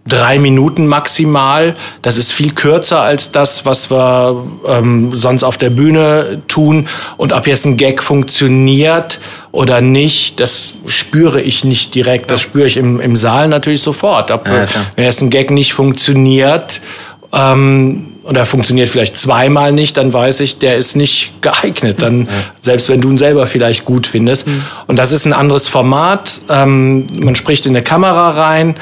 B: drei Minuten maximal. Das ist viel kürzer als das, was wir ähm, sonst auf der Bühne tun. Und ob jetzt ein Gag funktioniert oder nicht, das spüre ich nicht direkt. Das spüre ich im, im Saal natürlich sofort. Ob, ja, wenn jetzt ein Gag nicht funktioniert ähm, oder funktioniert vielleicht zweimal nicht, dann weiß ich, der ist nicht geeignet. Dann, ja. selbst wenn du ihn selber vielleicht gut findest. Mhm. Und das ist ein anderes Format. Ähm, man spricht in eine Kamera rein.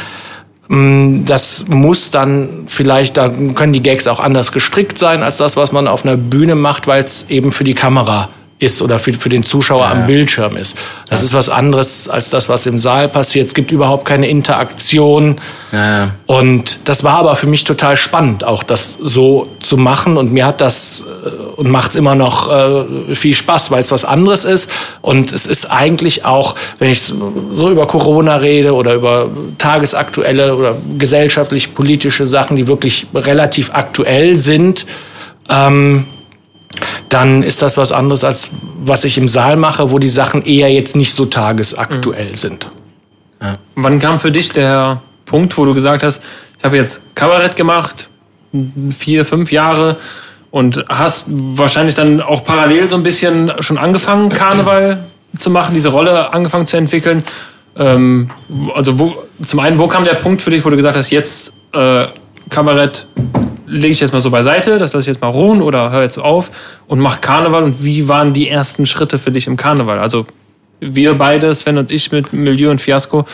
B: Mm, das muss dann vielleicht, da können die Gags auch anders gestrickt sein als das, was man auf einer Bühne macht, weil es eben für die Kamera ist oder für, für den Zuschauer ja. am Bildschirm ist. Das ja. ist was anderes als das, was im Saal passiert. Es gibt überhaupt keine Interaktion. Ja. Und das war aber für mich total spannend, auch das so zu machen. Und mir hat das äh, und macht es immer noch äh, viel Spaß, weil es was anderes ist. Und es ist eigentlich auch, wenn ich so über Corona rede oder über tagesaktuelle oder gesellschaftlich-politische Sachen, die wirklich relativ aktuell sind, ähm, dann ist das was anderes, als was ich im Saal mache, wo die Sachen eher jetzt nicht so tagesaktuell mhm. sind.
C: Ja. Wann kam für dich der Punkt, wo du gesagt hast, ich habe jetzt Kabarett gemacht, vier, fünf Jahre und hast wahrscheinlich dann auch parallel so ein bisschen schon angefangen, Karneval zu machen, diese Rolle angefangen zu entwickeln. Ähm, also wo, zum einen, wo kam der Punkt für dich, wo du gesagt hast, jetzt äh, Kabarett lege ich jetzt mal so beiseite, das lasse ich jetzt mal ruhen oder hör jetzt auf und mach Karneval. Und wie waren die ersten Schritte für dich im Karneval? Also wir beide, Sven und ich mit Milieu und Fiasco,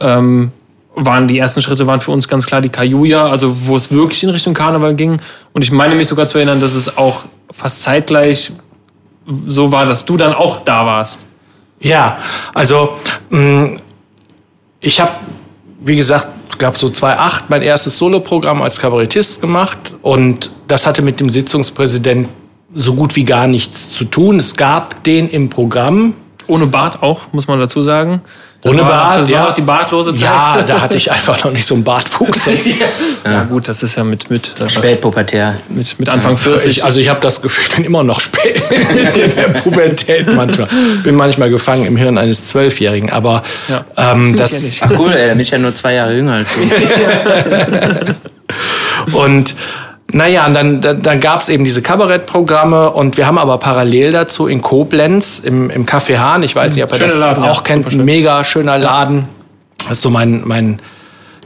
C: ähm, waren die ersten Schritte waren für uns ganz klar die Kajuja, also wo es wirklich in Richtung Karneval ging. Und ich meine mich sogar zu erinnern, dass es auch fast zeitgleich so war, dass du dann auch da warst.
B: Ja, also mm, ich habe, wie gesagt, glaube so 2008 mein erstes Soloprogramm als Kabarettist gemacht und das hatte mit dem Sitzungspräsident so gut wie gar nichts zu tun. Es gab den im Programm.
C: Ohne Bart auch, muss man dazu sagen.
B: Ohne
C: war-
B: Bart,
C: das
B: ja.
C: auch die bartlose Zeit.
B: Ja, da hatte ich einfach noch nicht so einen Bartwuchs. Das-
C: ja. gut, das ist ja mit, mit, äh,
A: Spätpubertär.
C: mit, mit Anfang 40.
B: Ich, also ich habe das Gefühl, ich bin immer noch spät in der Pubertät manchmal. Bin manchmal gefangen im Hirn eines Zwölfjährigen. Aber
C: Ja.
B: ähm, das.
A: Ach cool, ey, da bin ich ja nur zwei Jahre jünger als du.
B: Und naja, und dann, dann, dann gab es eben diese Kabarettprogramme und wir haben aber parallel dazu in Koblenz im, im Café Hahn, ich weiß nicht, ob ihr das
C: Laden, ja.
B: auch kennt,
C: Super schön.
B: ein mega schöner Laden. Das ist so mein, mein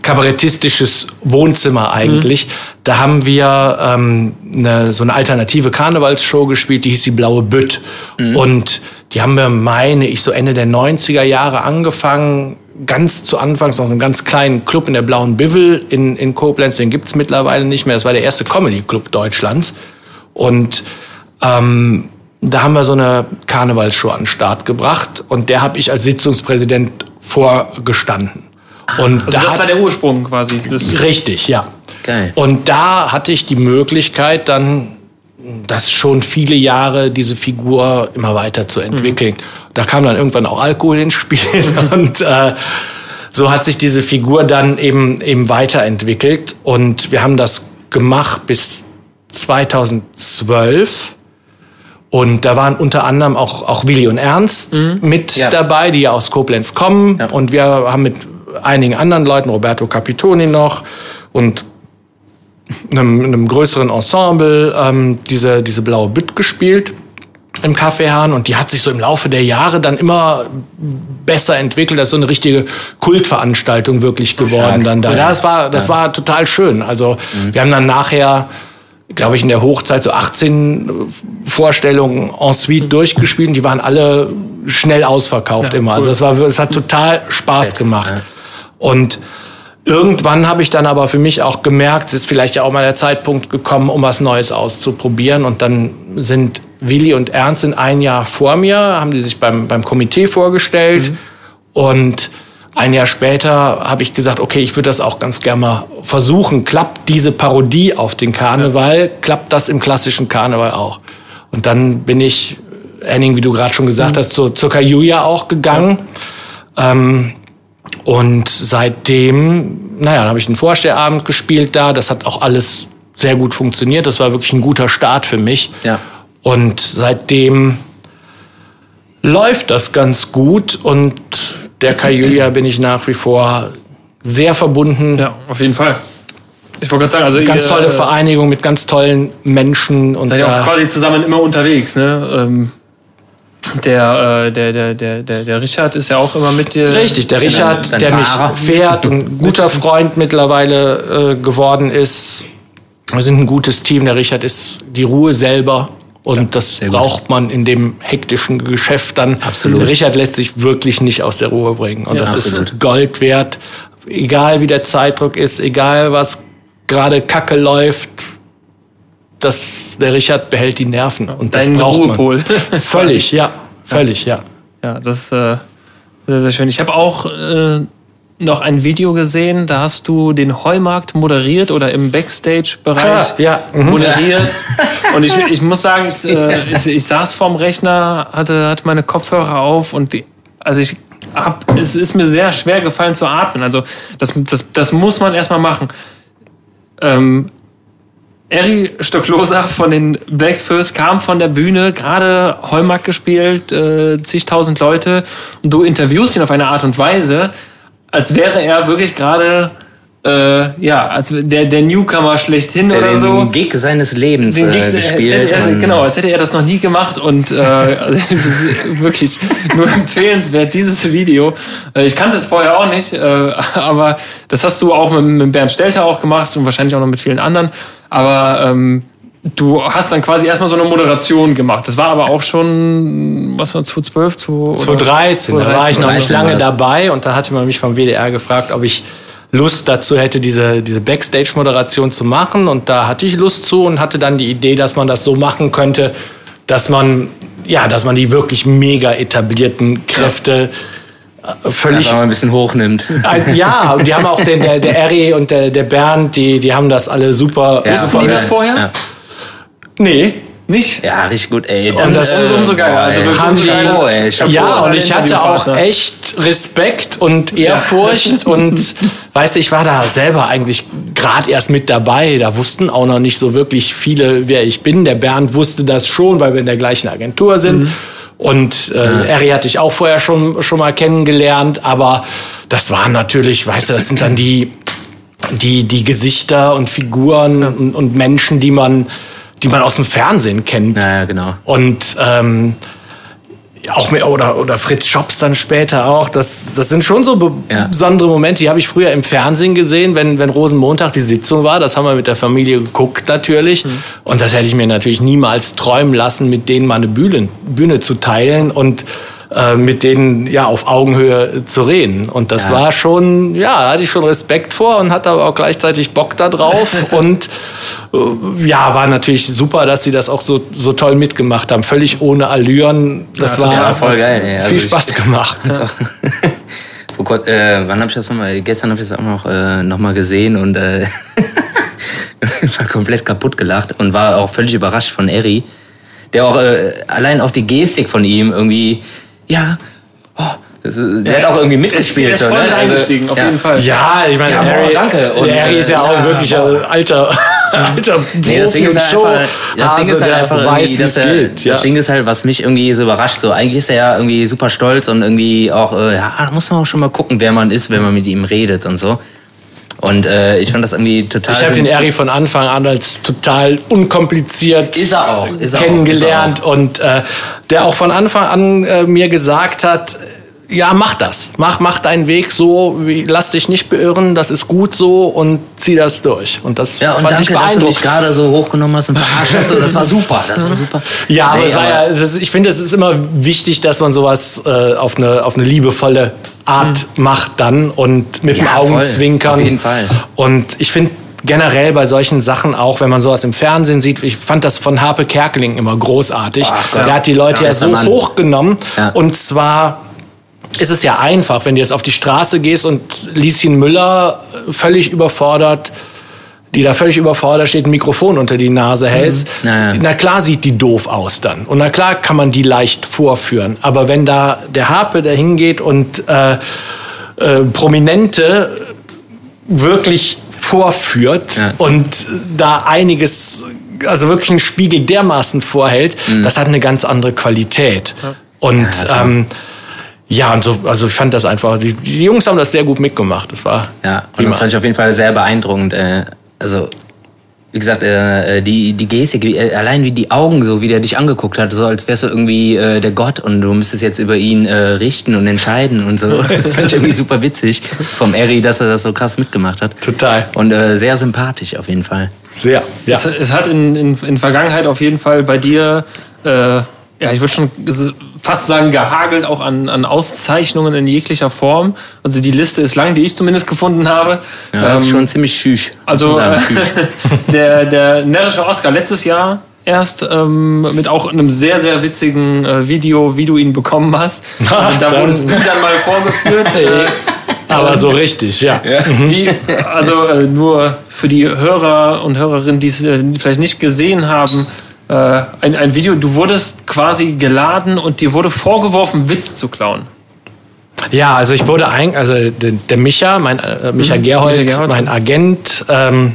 B: kabarettistisches Wohnzimmer eigentlich. Da haben wir ähm, eine, so eine alternative Karnevalsshow gespielt, die hieß die Blaue Bütt. Und die haben wir, meine ich, so Ende der 90er Jahre angefangen. Ganz zu Anfangs noch einen ganz kleinen Club in der Blauen Bivel in, in Koblenz. Den gibt's mittlerweile nicht mehr. Das war der erste Comedy-Club Deutschlands. Und ähm, da haben wir so eine Karnevalsshow an den Start gebracht. Und der habe ich als Sitzungspräsident vorgestanden. Und
C: also
B: da
C: das
B: hat-
C: war der Ursprung quasi. Das,
B: Richtig, ja.
A: Geil.
B: Und da hatte ich die Möglichkeit, dann das schon viele Jahre diese Figur immer weiter zu entwickeln. Da kam dann irgendwann auch Alkohol ins Spiel und äh, so hat sich diese Figur dann eben eben weiterentwickelt und wir haben das gemacht bis 2012 und da waren unter anderem auch, auch Willi und Ernst mit
A: Ja.
B: dabei, die ja aus Koblenz kommen.
A: Ja.
B: Und wir haben mit einigen anderen Leuten, Roberto Capitoni noch und einem, einem größeren Ensemble, ähm, diese, diese blaue Bütt gespielt im Kaffeehahn und die hat sich so im Laufe der Jahre dann immer besser entwickelt. Das ist so eine richtige Kultveranstaltung wirklich geworden dann da. Ja, das war, das war total schön. Also wir haben dann nachher, glaube ich, in der Hochzeit so 18 Vorstellungen en suite durchgespielt und die waren alle schnell ausverkauft immer. Also das war, es hat total Spaß gemacht. Und Irgendwann habe ich dann aber für mich auch gemerkt, es ist vielleicht ja auch mal der Zeitpunkt gekommen, um was Neues auszuprobieren. Und dann sind Willi und Ernst in ein Jahr vor mir, haben die sich beim, beim Komitee vorgestellt. Und ein Jahr später habe ich gesagt, okay, ich würde das auch ganz gerne mal versuchen. Klappt diese Parodie auf den Karneval, klappt das im klassischen Karneval auch? Und dann bin ich, Henning, wie du gerade schon gesagt hast, zur, zur Kajuja auch gegangen. Ähm, und seitdem, naja, dann habe ich einen Vorstellabend gespielt da. Das hat auch alles sehr gut funktioniert. Das war wirklich ein guter Start für mich.
A: Ja.
B: Und seitdem läuft das ganz gut. Und der Kajuja bin ich nach wie vor sehr verbunden.
C: ja, auf jeden Fall. Ich wollte gerade sagen, also
B: Ganz
C: ihr,
B: tolle
C: äh,
B: Vereinigung mit ganz tollen Menschen. Und
C: Seid ihr auch quasi zusammen immer unterwegs, ne? Ähm, der, äh, der, der, der, der, der Richard ist ja auch immer mit dir.
B: Richtig, der Richard,
A: dein
B: der mich fährt und ein guter Freund mittlerweile äh, geworden ist. Wir sind ein gutes Team. Der Richard ist die Ruhe selber. Und das
A: gut.
B: braucht man in dem hektischen Geschäft dann.
A: Absolut.
B: Richard lässt sich wirklich nicht aus der Ruhe bringen. Und
C: Ja,
B: das
A: absolut.
B: ist Gold wert. Egal wie der Zeitdruck ist, egal was gerade Kacke läuft, das, der Richard behält die Nerven. Und das
C: Dein
B: braucht
C: Ruhepol.
B: man. Völlig, ja. Völlig, ja.
C: Ja, das ist äh, sehr, sehr schön. Ich habe auch äh, noch ein Video gesehen, da hast du den Heumarkt moderiert oder im Backstage-Bereich
B: Ah, ja, mhm.
C: moderiert. Und ich, ich muss sagen, ich, äh, ich, ich saß vorm Rechner, hatte, hatte meine Kopfhörer auf und die, also ich hab, es ist mir sehr schwer gefallen zu atmen. Also das, das, das muss man erstmal machen. Ähm, Eri Stockloser von den Black First kam von der Bühne, gerade Heumarkt gespielt, äh, zigtausend Leute. Und du interviewst ihn auf eine Art und Weise, als wäre er wirklich gerade, äh, ja, als der, der Newcomer schlechthin
A: Der
C: oder
A: den
C: so.
A: Gig seines Lebens
C: Den
A: äh,
C: Gigs, als
A: gespielt.
C: er, genau, als hätte er das noch nie gemacht und äh, also, wirklich nur empfehlenswert, dieses Video. Äh, ich kannte es vorher auch nicht, äh, aber das hast du auch mit, mit Bernd Stelter auch gemacht und wahrscheinlich auch noch mit vielen anderen. Aber ähm, du hast dann quasi erstmal so eine Moderation gemacht. Das war aber auch schon, was war 2012?
B: 2013, da war ich noch nicht
A: 2013
B: lange dabei und da hatte man mich vom WDR gefragt, ob ich Lust dazu hätte, diese, diese Backstage-Moderation zu machen. Und da hatte ich Lust zu und hatte dann die Idee, dass man das so machen könnte, dass man, ja, dass man die wirklich mega etablierten Kräfte äh, völlig
A: mal ein bisschen hochnimmt.
B: Ja, und die haben auch den, der, der Eri und der, der Bernd, die, die haben das alle super.
A: Ja.
B: super
C: Wussten die das vorher?
A: Ja.
B: Nee,
C: Nicht?
A: Ja, richtig gut, ey.
B: Und das
C: umso, umso geiler. Also wirklich
B: haben die,
C: Chapeau,
A: ey, Chapeau.
B: ja, und ich hatte auch echt Respekt und Ehrfurcht und weißt du, ich war da selber eigentlich gerade erst mit dabei. Da wussten auch noch nicht so wirklich viele, wer ich bin. Der Bernd wusste das schon, weil wir in der gleichen Agentur sind. Und äh, Eri hatte ich auch vorher schon, schon mal kennengelernt, aber das waren natürlich, weißt du, das sind dann die, die, die Gesichter und Figuren und, und Menschen, die man, die man aus dem Fernsehen kennt.
A: Ja, ja, genau.
B: Und ähm, auch mit, oder, oder Fritz Schops dann später auch. Das, das sind schon so be
A: Ja.
B: besondere Momente, die habe ich früher im Fernsehen gesehen, wenn, wenn Rosenmontag die Sitzung war. Das haben wir mit der Familie geguckt natürlich.
A: Mhm.
B: Und das hätte ich mir natürlich niemals träumen lassen, mit denen mal eine Bühne, Bühne zu teilen und äh, mit denen ja auf Augenhöhe zu reden. Und das
A: Ja.
B: war schon, ja, da hatte ich schon Respekt vor und hatte aber auch gleichzeitig Bock da drauf. und äh, ja, war natürlich super, dass sie das auch so, so toll mitgemacht haben. Völlig ohne Allüren. Das
A: Ja,
B: war
A: total voll geil, ey. Also
B: viel Spaß gemacht.
A: Vor Gott, äh, wann habe ich das nochmal? Gestern habe ich das auch noch, äh, noch mal gesehen und äh, war komplett kaputt gelacht und war auch völlig überrascht von Eri, der auch äh, allein auch die Gestik von ihm irgendwie, ja, oh, ist, der hat auch irgendwie mitgespielt.
C: Der ist
A: so,
C: voll
A: ne? Also,
C: eingestiegen, auf
A: ja.
C: jeden Fall.
B: Ja, ich meine,
A: Ja, boah,
B: Harry,
A: danke. Und,
B: der Harry ist ja
A: äh,
B: auch
A: ja,
B: wirklich ein alter, alter
A: Nee, das Ding ist halt einfach, das Ding ist halt
B: der
A: einfach
B: weiß,
A: irgendwie,
B: wie
A: dass er,
B: geht. Ja.
A: das Ding ist halt, was mich irgendwie so überrascht, so eigentlich ist er ja irgendwie super stolz und irgendwie auch, äh, ja, da muss man auch schon mal gucken, wer man ist, wenn man mit ihm redet und so. Und äh, ich fand das irgendwie total.
B: Ich habe den Eri von Anfang an als total unkompliziert
A: Ist er auch, ist er auch,
B: kennengelernt
A: ist er
B: und äh, der auch von Anfang an äh, mir gesagt hat, ja, mach das. Mach, mach deinen Weg so, wie, lass dich nicht beirren, das ist gut so und zieh das durch. Und das
A: Ja, und
B: fand ich
A: danke, dass du mich
B: beeindruckend.
A: gerade so hochgenommen hast und verarscht hast. Das war super, das war super.
B: Ja, aber
A: Nee,
B: es war ja, das, ich finde, es ist immer wichtig, dass man sowas äh, auf, eine, auf eine liebevolle Art macht dann und mit dem.
A: Ja, voll.
B: Augenzwinkern.
A: Auf jeden Fall.
B: Und ich finde generell bei solchen Sachen auch, wenn man sowas im Fernsehen sieht, ich fand das von Harpe Kerkeling immer großartig.
A: Ach.
B: Der hat die Leute
A: Ja,
B: ja, so
A: Mann.
B: hochgenommen
A: Ja.
B: und zwar ist es ja einfach, wenn du jetzt auf die Straße gehst und Lieschen Müller völlig überfordert, die da völlig überfordert steht, ein Mikrofon unter die Nase hältst.
A: Mhm. Ja, ja.
B: Na klar sieht die doof aus dann. Und na klar kann man die leicht vorführen. Aber wenn da der Harpe da hingeht und äh, äh, Prominente wirklich vorführt
A: Ja.
B: und da einiges, also wirklich einen Spiegel dermaßen vorhält, das hat eine ganz andere Qualität. Und
A: Mhm. Ja,
B: ähm, ja, und so, also ich fand das einfach, die, die Jungs haben das sehr gut mitgemacht. Das war
A: Ja, und
B: prima.
A: das fand ich auf jeden Fall sehr beeindruckend. Äh, also, wie gesagt, äh, die, die Gestik, wie, äh, allein wie die Augen so, wie der dich angeguckt hat, so als wärst du irgendwie der Gott und du müsstest jetzt über ihn richten und entscheiden und so. Das fand ich irgendwie super witzig vom Eri, dass er das so krass mitgemacht hat.
B: Total.
A: Und sehr sympathisch auf jeden Fall.
B: sehr. Ja.
C: Es, es hat in, in, in Vergangenheit auf jeden Fall bei dir, äh, ja, ich würde schon fast sagen, gehagelt auch an, an Auszeichnungen in jeglicher Form. Also die Liste ist lang, die ich zumindest gefunden habe.
A: Ja, das ist
C: Ähm,
A: schon ziemlich schüch.
C: Also
A: sagen, schüch.
C: der, der närrische Oscar letztes Jahr erst ähm, mit auch einem sehr, sehr witzigen äh, Video, wie du ihn bekommen hast. Also, da wurdest du dann mal vorgeführt. Äh,
B: Aber so richtig, ja.
C: wie, also äh, nur für die Hörer und Hörerinnen, die es äh, vielleicht nicht gesehen haben, äh, ein, ein Video, du wurdest quasi geladen und dir wurde vorgeworfen, Witz zu klauen.
B: Ja, also ich wurde ein, also der, der Micha, mein äh, Micha, Gerhold,
C: Micha Gerhold.
B: mein Agent ähm,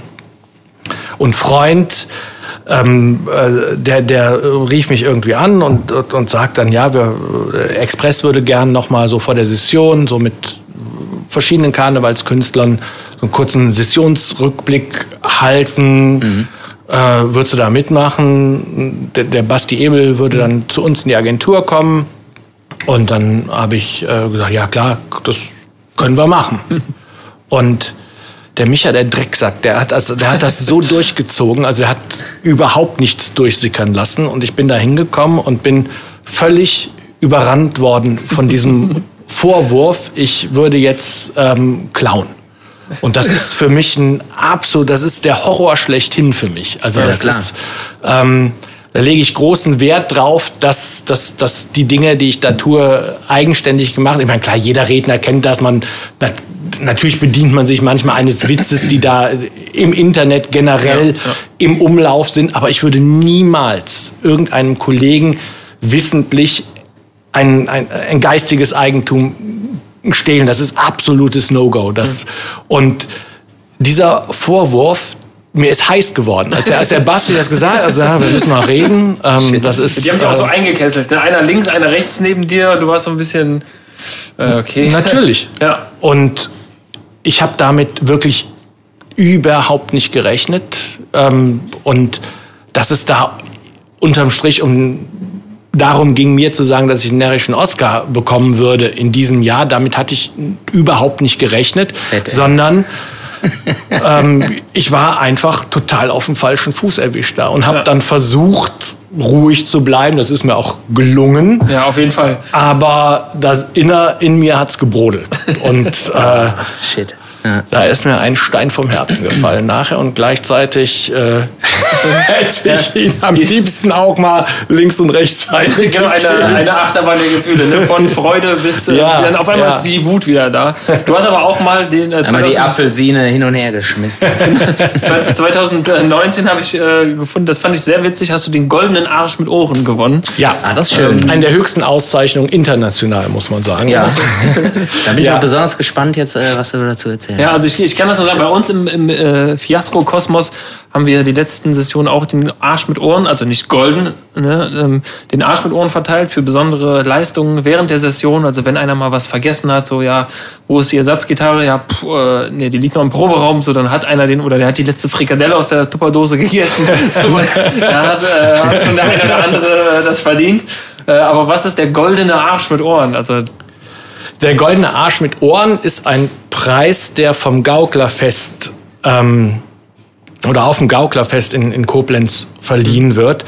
B: und Freund, ähm, äh, der, der rief mich irgendwie an und, und, und sagt dann, ja, wir, äh, Express würde gern noch mal so vor der Session, so mit verschiedenen Karnevalskünstlern, so einen kurzen Sessionsrückblick halten. Äh, würdest du da mitmachen? Der, der Basti Ebel würde dann zu uns in die Agentur kommen. Und dann habe ich äh, gesagt, ja klar, das können wir machen. Und der Micha, der Drecksack, der hat, also, der hat das so durchgezogen, also er hat überhaupt nichts durchsickern lassen. Und ich bin da hingekommen und bin völlig überrannt worden von diesem Vorwurf, ich würde jetzt ähm, klauen. Und das ist für mich ein absolut, das ist der Horror schlechthin für mich. Also
A: Ja,
B: das
A: klar.
B: ist, ähm, da lege ich großen Wert drauf, dass, dass, dass die Dinge, die ich da tue, eigenständig gemacht. Ich meine, klar, jeder Redner kennt das. Man natürlich bedient man sich manchmal eines Witzes, die da im Internet generell ja, ja. im Umlauf sind. Aber ich würde niemals irgendeinem Kollegen wissentlich ein, ein, ein geistiges Eigentum stehlen. Das ist absolutes No-Go. Das, mhm. Und dieser Vorwurf, mir ist heiß geworden. Als der, als der Basti das gesagt hat, also, ja, wir müssen mal reden. Ähm, das ist,
C: die haben dich auch so äh, eingekesselt. Ne? Einer links, einer rechts neben dir. Du warst so ein bisschen...
B: Äh, okay. Natürlich. ja. Und ich habe damit wirklich überhaupt nicht gerechnet. Ähm, und dass es da unterm Strich um darum ging mir zu sagen, dass ich einen närrischen Oscar bekommen würde in diesem Jahr. Damit hatte ich überhaupt nicht gerechnet, Fett, sondern ähm, ich war einfach total auf dem falschen Fuß erwischt da und habe ja. dann versucht, ruhig zu bleiben. Das ist mir auch gelungen.
C: Ja, auf jeden Fall.
B: Aber das Inner in mir hat's gebrodelt. Und äh, Shit. Ja. Da ist mir ein Stein vom Herzen gefallen nachher und gleichzeitig äh, hätte ich ihn am liebsten auch mal links und rechts
C: sein. Genau, eine, eine Achterbahn der Gefühle, ne? von Freude bis äh, ja, dann auf einmal ja. ist die Wut wieder da. Du hast aber auch mal den...
A: Äh, 2000, die Apfelsine hin und her geschmissen.
C: 2019 habe ich äh, gefunden, das fand ich sehr witzig, hast du den goldenen Arsch mit Ohren gewonnen.
B: Ja, ah, das ist schön. Ähm, eine der höchsten Auszeichnungen international, muss man sagen.
A: Ja, da bin ich auch besonders gespannt jetzt, äh, was du dazu erzählst
C: Ja, also ich, ich kann das nur sagen, bei uns im, im äh, Fiasko-Kosmos haben wir die letzten Sessionen auch den Arsch mit Ohren, also nicht golden, ne, ähm, den Arsch mit Ohren verteilt für besondere Leistungen während der Session. Also wenn einer mal was vergessen hat, so ja, wo ist die Ersatzgitarre? Ja, pff, äh, nee, die liegt noch im Proberaum, so dann hat einer den, oder der hat die letzte Frikadelle aus der Tupperdose gegessen. so, da hat, äh, hat schon der eine oder andere das verdient. Äh, aber was ist der goldene Arsch mit Ohren? Also
B: der goldene Arsch mit Ohren ist ein Preis, der vom Gauklerfest ähm, oder auf dem Gauklerfest in, in Koblenz verliehen wird.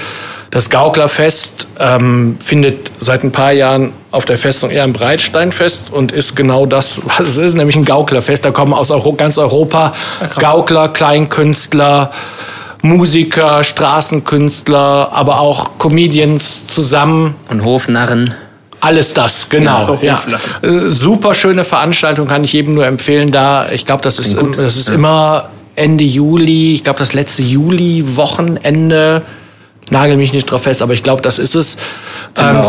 B: Das Gauklerfest ähm, findet seit ein paar Jahren auf der Festung eher im Breitstein fest und ist genau das, was es ist, nämlich ein Gauklerfest. Da kommen aus Euro, ganz Europa Ach, Gaukler, Kleinkünstler, Musiker, Straßenkünstler, aber auch Comedians zusammen.
A: Und Hofnarren.
B: Alles das, genau. Ja. Äh, super schöne Veranstaltung, kann ich jedem nur empfehlen. Da, ich glaube, das ist, das ist immer Ende Juli. Ich glaube, das letzte Juli-Wochenende nagel mich nicht drauf fest, aber ich glaube, das ist es. Ähm,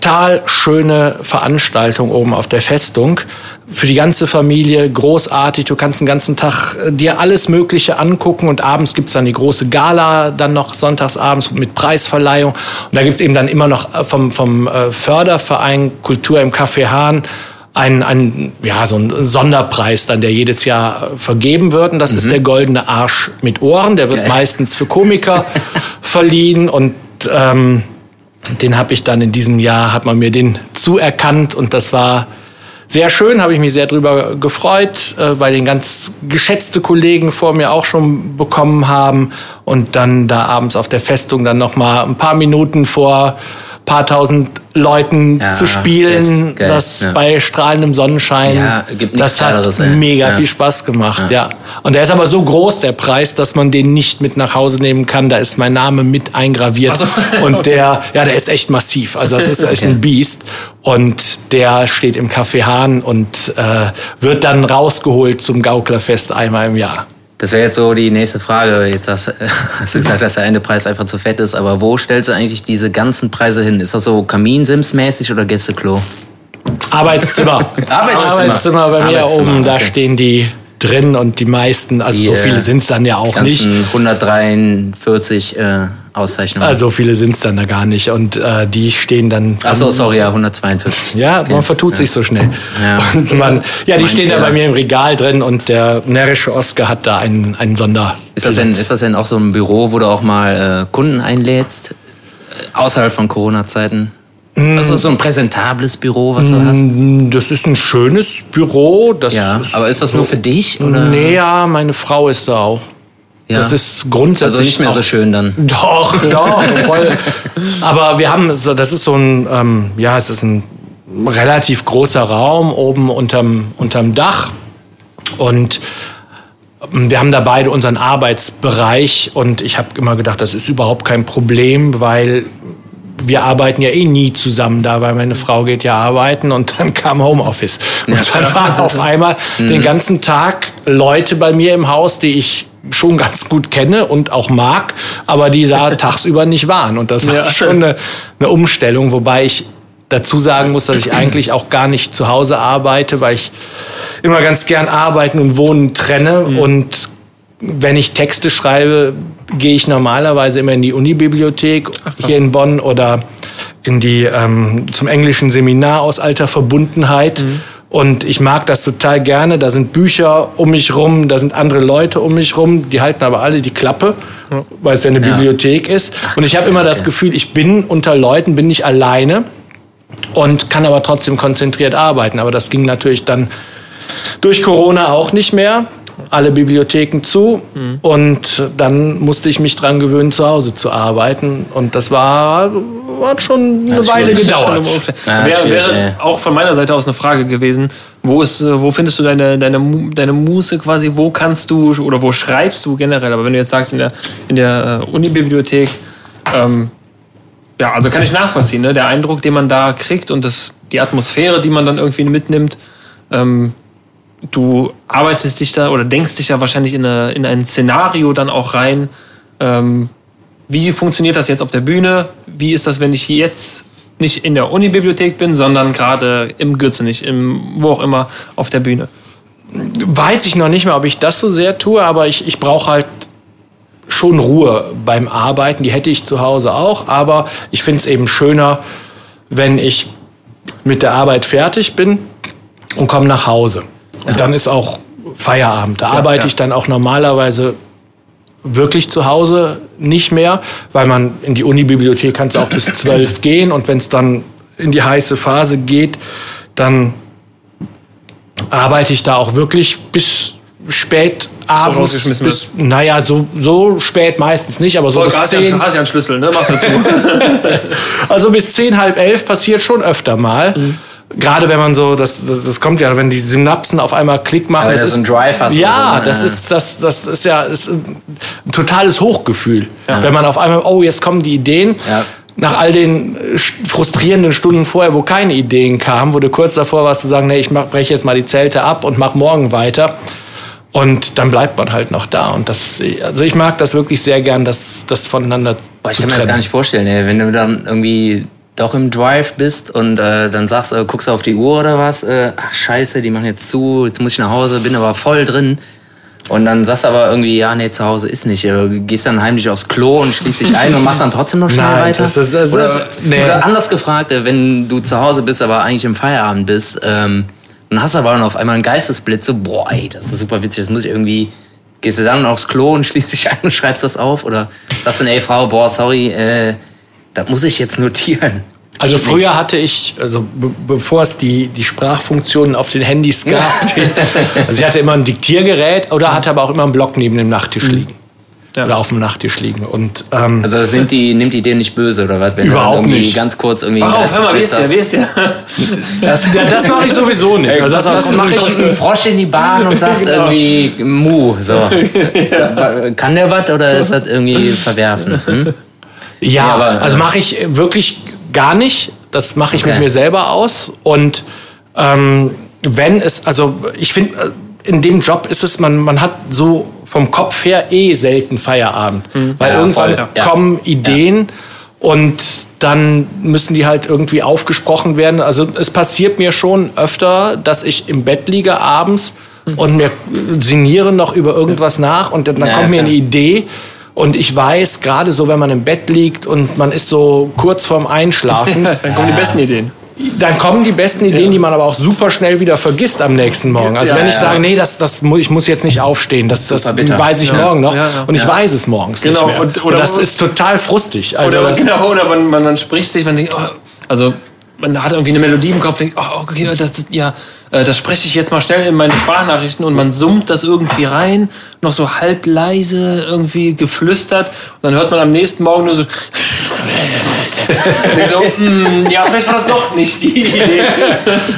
B: total schöne Veranstaltung oben auf der Festung. Für die ganze Familie großartig. Du kannst den ganzen Tag äh, dir alles Mögliche angucken und abends gibt's dann die große Gala, dann noch sonntagsabends mit Preisverleihung. Und da gibt's eben dann immer noch äh, vom, vom äh, Förderverein Kultur im Café Hahn ein, ein, ja, so ein Sonderpreis dann, der jedes Jahr vergeben wird. Und das mhm. ist der Goldene Arsch mit Ohren. Der wird Geil. meistens für Komiker verliehen und ähm, den habe ich dann in diesem Jahr, hat man mir den zuerkannt und das war sehr schön, habe ich mich sehr drüber gefreut, äh, weil den ganz geschätzte Kollegen vor mir auch schon bekommen haben und dann da abends auf der Festung dann noch mal ein paar Minuten vor paar tausend Leuten ja, zu spielen, Geil, das ja. bei strahlendem Sonnenschein, ja, gibt das hat ey. mega viel Spaß gemacht, ja. Und der ist aber so groß, der Preis, dass man den nicht mit nach Hause nehmen kann. Da ist mein Name mit eingraviert. So. Und okay. der, ja, der ist echt massiv. Also das ist echt okay. ein Biest. Und der steht im Café Hahn und äh, wird dann rausgeholt zum Gauklerfest einmal im Jahr.
A: Das wäre jetzt so die nächste Frage. Jetzt hast, hast, du gesagt, dass der eine Preis einfach zu fett ist, aber wo stellst du eigentlich diese ganzen Preise hin? Ist das so Kaminsims-mäßig oder Gästeklo?
B: Arbeitszimmer. Arbeitszimmer. Arbeitszimmer bei mir Arbeitszimmer, oben, okay. da stehen die drin und die meisten, also die, so viele sind es dann ja auch nicht.
A: 143 äh, Auszeichnungen.
B: Also so viele sind es dann da gar nicht und äh, die stehen dann.
A: Achso, sorry, ja, 142.
B: Ja, man vertut ja. sich so schnell. Ja, und man, ja die stehen da bei mir im Regal drin und der närrische Oscar hat da einen, einen Sonder.
A: Ist das, denn, ist das denn auch so ein Büro, wo du auch mal äh, Kunden einlädst? Äh, außerhalb von Corona-Zeiten? Also so ein präsentables Büro, was du hast?
B: Mm, das ist ein schönes Büro.
A: Ja,
B: ist
A: aber ist das nur für dich? Oder?
B: Nee, ja, meine Frau ist da auch. Ja. Das ist grundsätzlich.
A: Also nicht mehr so schön dann.
B: Doch, doch, voll. Aber wir haben so, das ist so ein, ähm, ja, es ist ein relativ großer Raum oben unterm, unterm Dach. Und Wir haben da beide unseren Arbeitsbereich und ich habe immer gedacht, das ist überhaupt kein Problem, weil wir arbeiten ja eh nie zusammen da, weil meine Frau geht ja arbeiten und dann kam Homeoffice. Und dann waren auf einmal den ganzen Tag Leute bei mir im Haus, die ich schon ganz gut kenne und auch mag, aber die da tagsüber nicht waren. Und das war ja. schon eine, eine Umstellung, wobei ich dazu sagen muss, dass ich eigentlich auch gar nicht zu Hause arbeite, weil ich immer ganz gern arbeiten und wohnen trenne mhm. und wenn ich Texte schreibe, gehe ich normalerweise immer in die Unibibliothek Ach, hier in Bonn oder in die ähm, zum englischen Seminar aus alter Verbundenheit. Mhm. Und ich mag das total gerne. Da sind Bücher um mich rum, da sind andere Leute um mich rum, die halten aber alle die Klappe, ja. weil es ja eine ja. Bibliothek ist. Ach, und ich habe immer das Gefühl, ich bin unter Leuten, bin nicht alleine und kann aber trotzdem konzentriert arbeiten. Aber das ging natürlich dann durch Corona auch nicht mehr alle Bibliotheken zu mhm. und dann musste ich mich dran gewöhnen, zu Hause zu arbeiten und das war hat schon eine Weile gedauert.
C: Ja, wäre, wäre auch von meiner Seite aus eine Frage gewesen, wo ist, wo findest du deine, deine, deine Muße quasi, wo kannst du oder wo schreibst du generell, aber wenn du jetzt sagst in der, in der äh, Unibibliothek, ähm, ja, also kann ich nachvollziehen, ne? der Eindruck, den man da kriegt und das, die Atmosphäre, die man dann irgendwie mitnimmt, ähm, du arbeitest dich da oder denkst dich ja wahrscheinlich in, eine, in ein Szenario dann auch rein. Ähm, wie funktioniert das jetzt auf der Bühne? Wie ist das, wenn ich jetzt nicht in der Unibibliothek bin, sondern gerade im Gürzenich, im, wo auch immer, auf der Bühne?
B: Weiß ich noch nicht mehr, ob ich das so sehr tue, aber ich, ich brauche halt schon Ruhe beim Arbeiten. Die hätte ich zu Hause auch, aber ich finde es eben schöner, wenn ich mit der Arbeit fertig bin und komme nach Hause. Und dann ist auch Feierabend. Da ja, arbeite ja. ich dann auch normalerweise wirklich zu Hause nicht mehr, weil man in die Unibibliothek kann es auch bis zwölf gehen und wenn es dann in die heiße Phase geht, dann arbeite ich da auch wirklich bis spät abends so bis, naja, so, so spät meistens nicht, aber so Voll,
C: bis zehn. Hast ja einen Schlüssel, ne? Machst dazu.
B: also bis zehn, halb elf passiert schon öfter mal. Mhm gerade wenn man so, das, das, das kommt ja, wenn die Synapsen auf einmal Klick machen.
A: Aber das ist ein Drive hast
B: Ja, so, das ist das, das ist ja ist ein totales Hochgefühl, ja. wenn man auf einmal, oh, jetzt kommen die Ideen. Ja. Nach all den frustrierenden Stunden vorher, wo keine Ideen kamen, wo du kurz davor warst zu sagen, nee, ich breche jetzt mal die Zelte ab und mach morgen weiter. Und dann bleibt man halt noch da. Und das, also ich mag das wirklich sehr gern, das, das voneinander
A: Boah, Ich kann mir das gar nicht vorstellen, ey. wenn du dann irgendwie doch im Drive bist und äh, dann sagst, äh, guckst du auf die Uhr oder was, äh, ach scheiße, die machen jetzt zu, jetzt muss ich nach Hause, bin aber voll drin. Und dann sagst du aber irgendwie, ja, nee, zu Hause ist nicht. Du gehst dann heimlich aufs Klo und schließt dich ein und machst dann trotzdem noch schnell Nein, weiter. Das ist, das oder, nee. oder anders gefragt, äh, wenn du zu Hause bist, aber eigentlich im Feierabend bist, ähm, dann hast du aber dann auf einmal einen Geistesblitz, so, boah, ey, das ist super witzig, das muss ich irgendwie, gehst du dann aufs Klo und schließt dich ein und schreibst das auf? Oder sagst du dann, ey, Frau, boah, sorry, äh, das muss ich jetzt notieren.
B: Also früher nicht. hatte ich, also be bevor es die, die Sprachfunktionen auf den Handys gab, also ich hatte immer ein Diktiergerät oder hatte aber auch immer einen Block neben dem Nachttisch mhm. liegen. Ja. Oder auf dem Nachttisch liegen. Und, ähm,
A: also das nimmt die, nimmt die dir nicht böse oder was?
B: Wenn überhaupt nicht.
A: Ganz kurz irgendwie.
C: Warum? Hör mal, wie ist der? Wie ist der?
B: Das, ja, das mache ich sowieso nicht.
A: Also das, das mache ich einen Frosch in die Bahn und sagt genau. irgendwie Mu. So. Ja. Kann der was oder ist das irgendwie verwerfen? Hm?
B: Ja, ja aber, also mache ich wirklich gar nicht. Das mache ich okay. mit mir selber aus. Und ähm, wenn es, also ich finde, äh, in dem Job ist es, man, man hat so vom Kopf her eh selten Feierabend. Mhm. Weil ja, irgendwann voll, ja. kommen Ideen und dann müssen die halt irgendwie aufgesprochen werden. Also es passiert mir schon öfter, dass ich im Bett liege abends mhm. und mir sinniere noch über irgendwas nach und dann kommt mir klar. eine Idee und ich weiß, gerade so, wenn man im Bett liegt und man ist so kurz vorm Einschlafen.
C: dann kommen die besten Ideen.
B: Dann kommen die besten Ideen, ja. die man aber auch super schnell wieder vergisst am nächsten Morgen. Also ja, wenn ich ja. sage, nee, das, das, ich muss jetzt nicht aufstehen, das, das weiß ich morgen noch. Und ich weiß es morgens genau. nicht mehr. Und, oder und das ist total frustig.
C: Also oder, genau, oder man, man, man spricht sich, man denkt, oh, also man hat irgendwie eine Melodie im Kopf, denkt, oh, okay, das, das, ja, äh, das spreche ich jetzt mal schnell in meine Sprachnachrichten und man summt das irgendwie rein, noch so halb leise irgendwie geflüstert und dann hört man am nächsten Morgen nur so, so mm, ja, vielleicht war das doch nicht die Idee.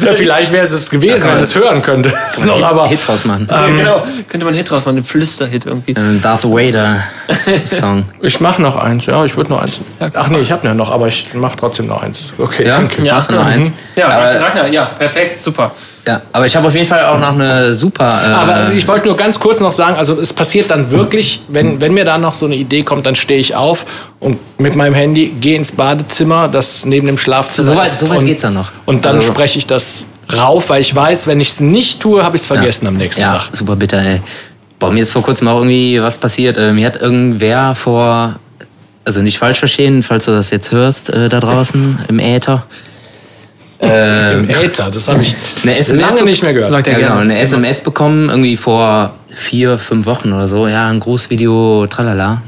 B: Ja, vielleicht wäre es es gewesen, wenn es hören könnte.
A: Man Hit, Hit draus machen.
C: Ähm, genau, könnte man einen Hit draus machen, einen Flüsterhit irgendwie.
A: Ein Darth Vader Song.
B: Ich mache noch eins, ja, ich würde noch eins. Ach nee, ich habe ja noch, aber ich mache trotzdem noch eins. Okay,
A: Ja,
B: danke.
C: Ja.
A: Hast du noch eins?
C: Ja,
A: aber,
C: Ragnar, ja, perfekt, super.
A: ja, aber ich habe auf jeden Fall auch noch eine super. Äh,
B: Aber ich wollte nur ganz kurz noch sagen, also es passiert dann wirklich, wenn, wenn mir da noch so eine Idee kommt, dann stehe ich auf und mit meinem Handy gehe ins Badezimmer, das neben dem Schlafzimmer
A: So weit-
B: ist.
A: so weit
B: und,
A: geht's dann noch.
B: Und dann
A: Also-
B: spreche ich das rauf, weil ich weiß, wenn ich es nicht tue, habe ich es vergessen am nächsten
A: ja,
B: Tag.
A: super bitter, ey. Boah, mir ist vor kurzem auch irgendwie was passiert. Äh, mir hat irgendwer vor, also nicht falsch verstehen, falls du das jetzt hörst äh, da draußen im Äther.
B: Im Äther, das habe ich
A: Eine SMS
B: lange nicht mehr gehört.
C: Sagt er
A: Ja, genau, eine SMS bekommen, irgendwie vor vier, fünf Wochen oder so. Ja, ein Grußvideo, tralala.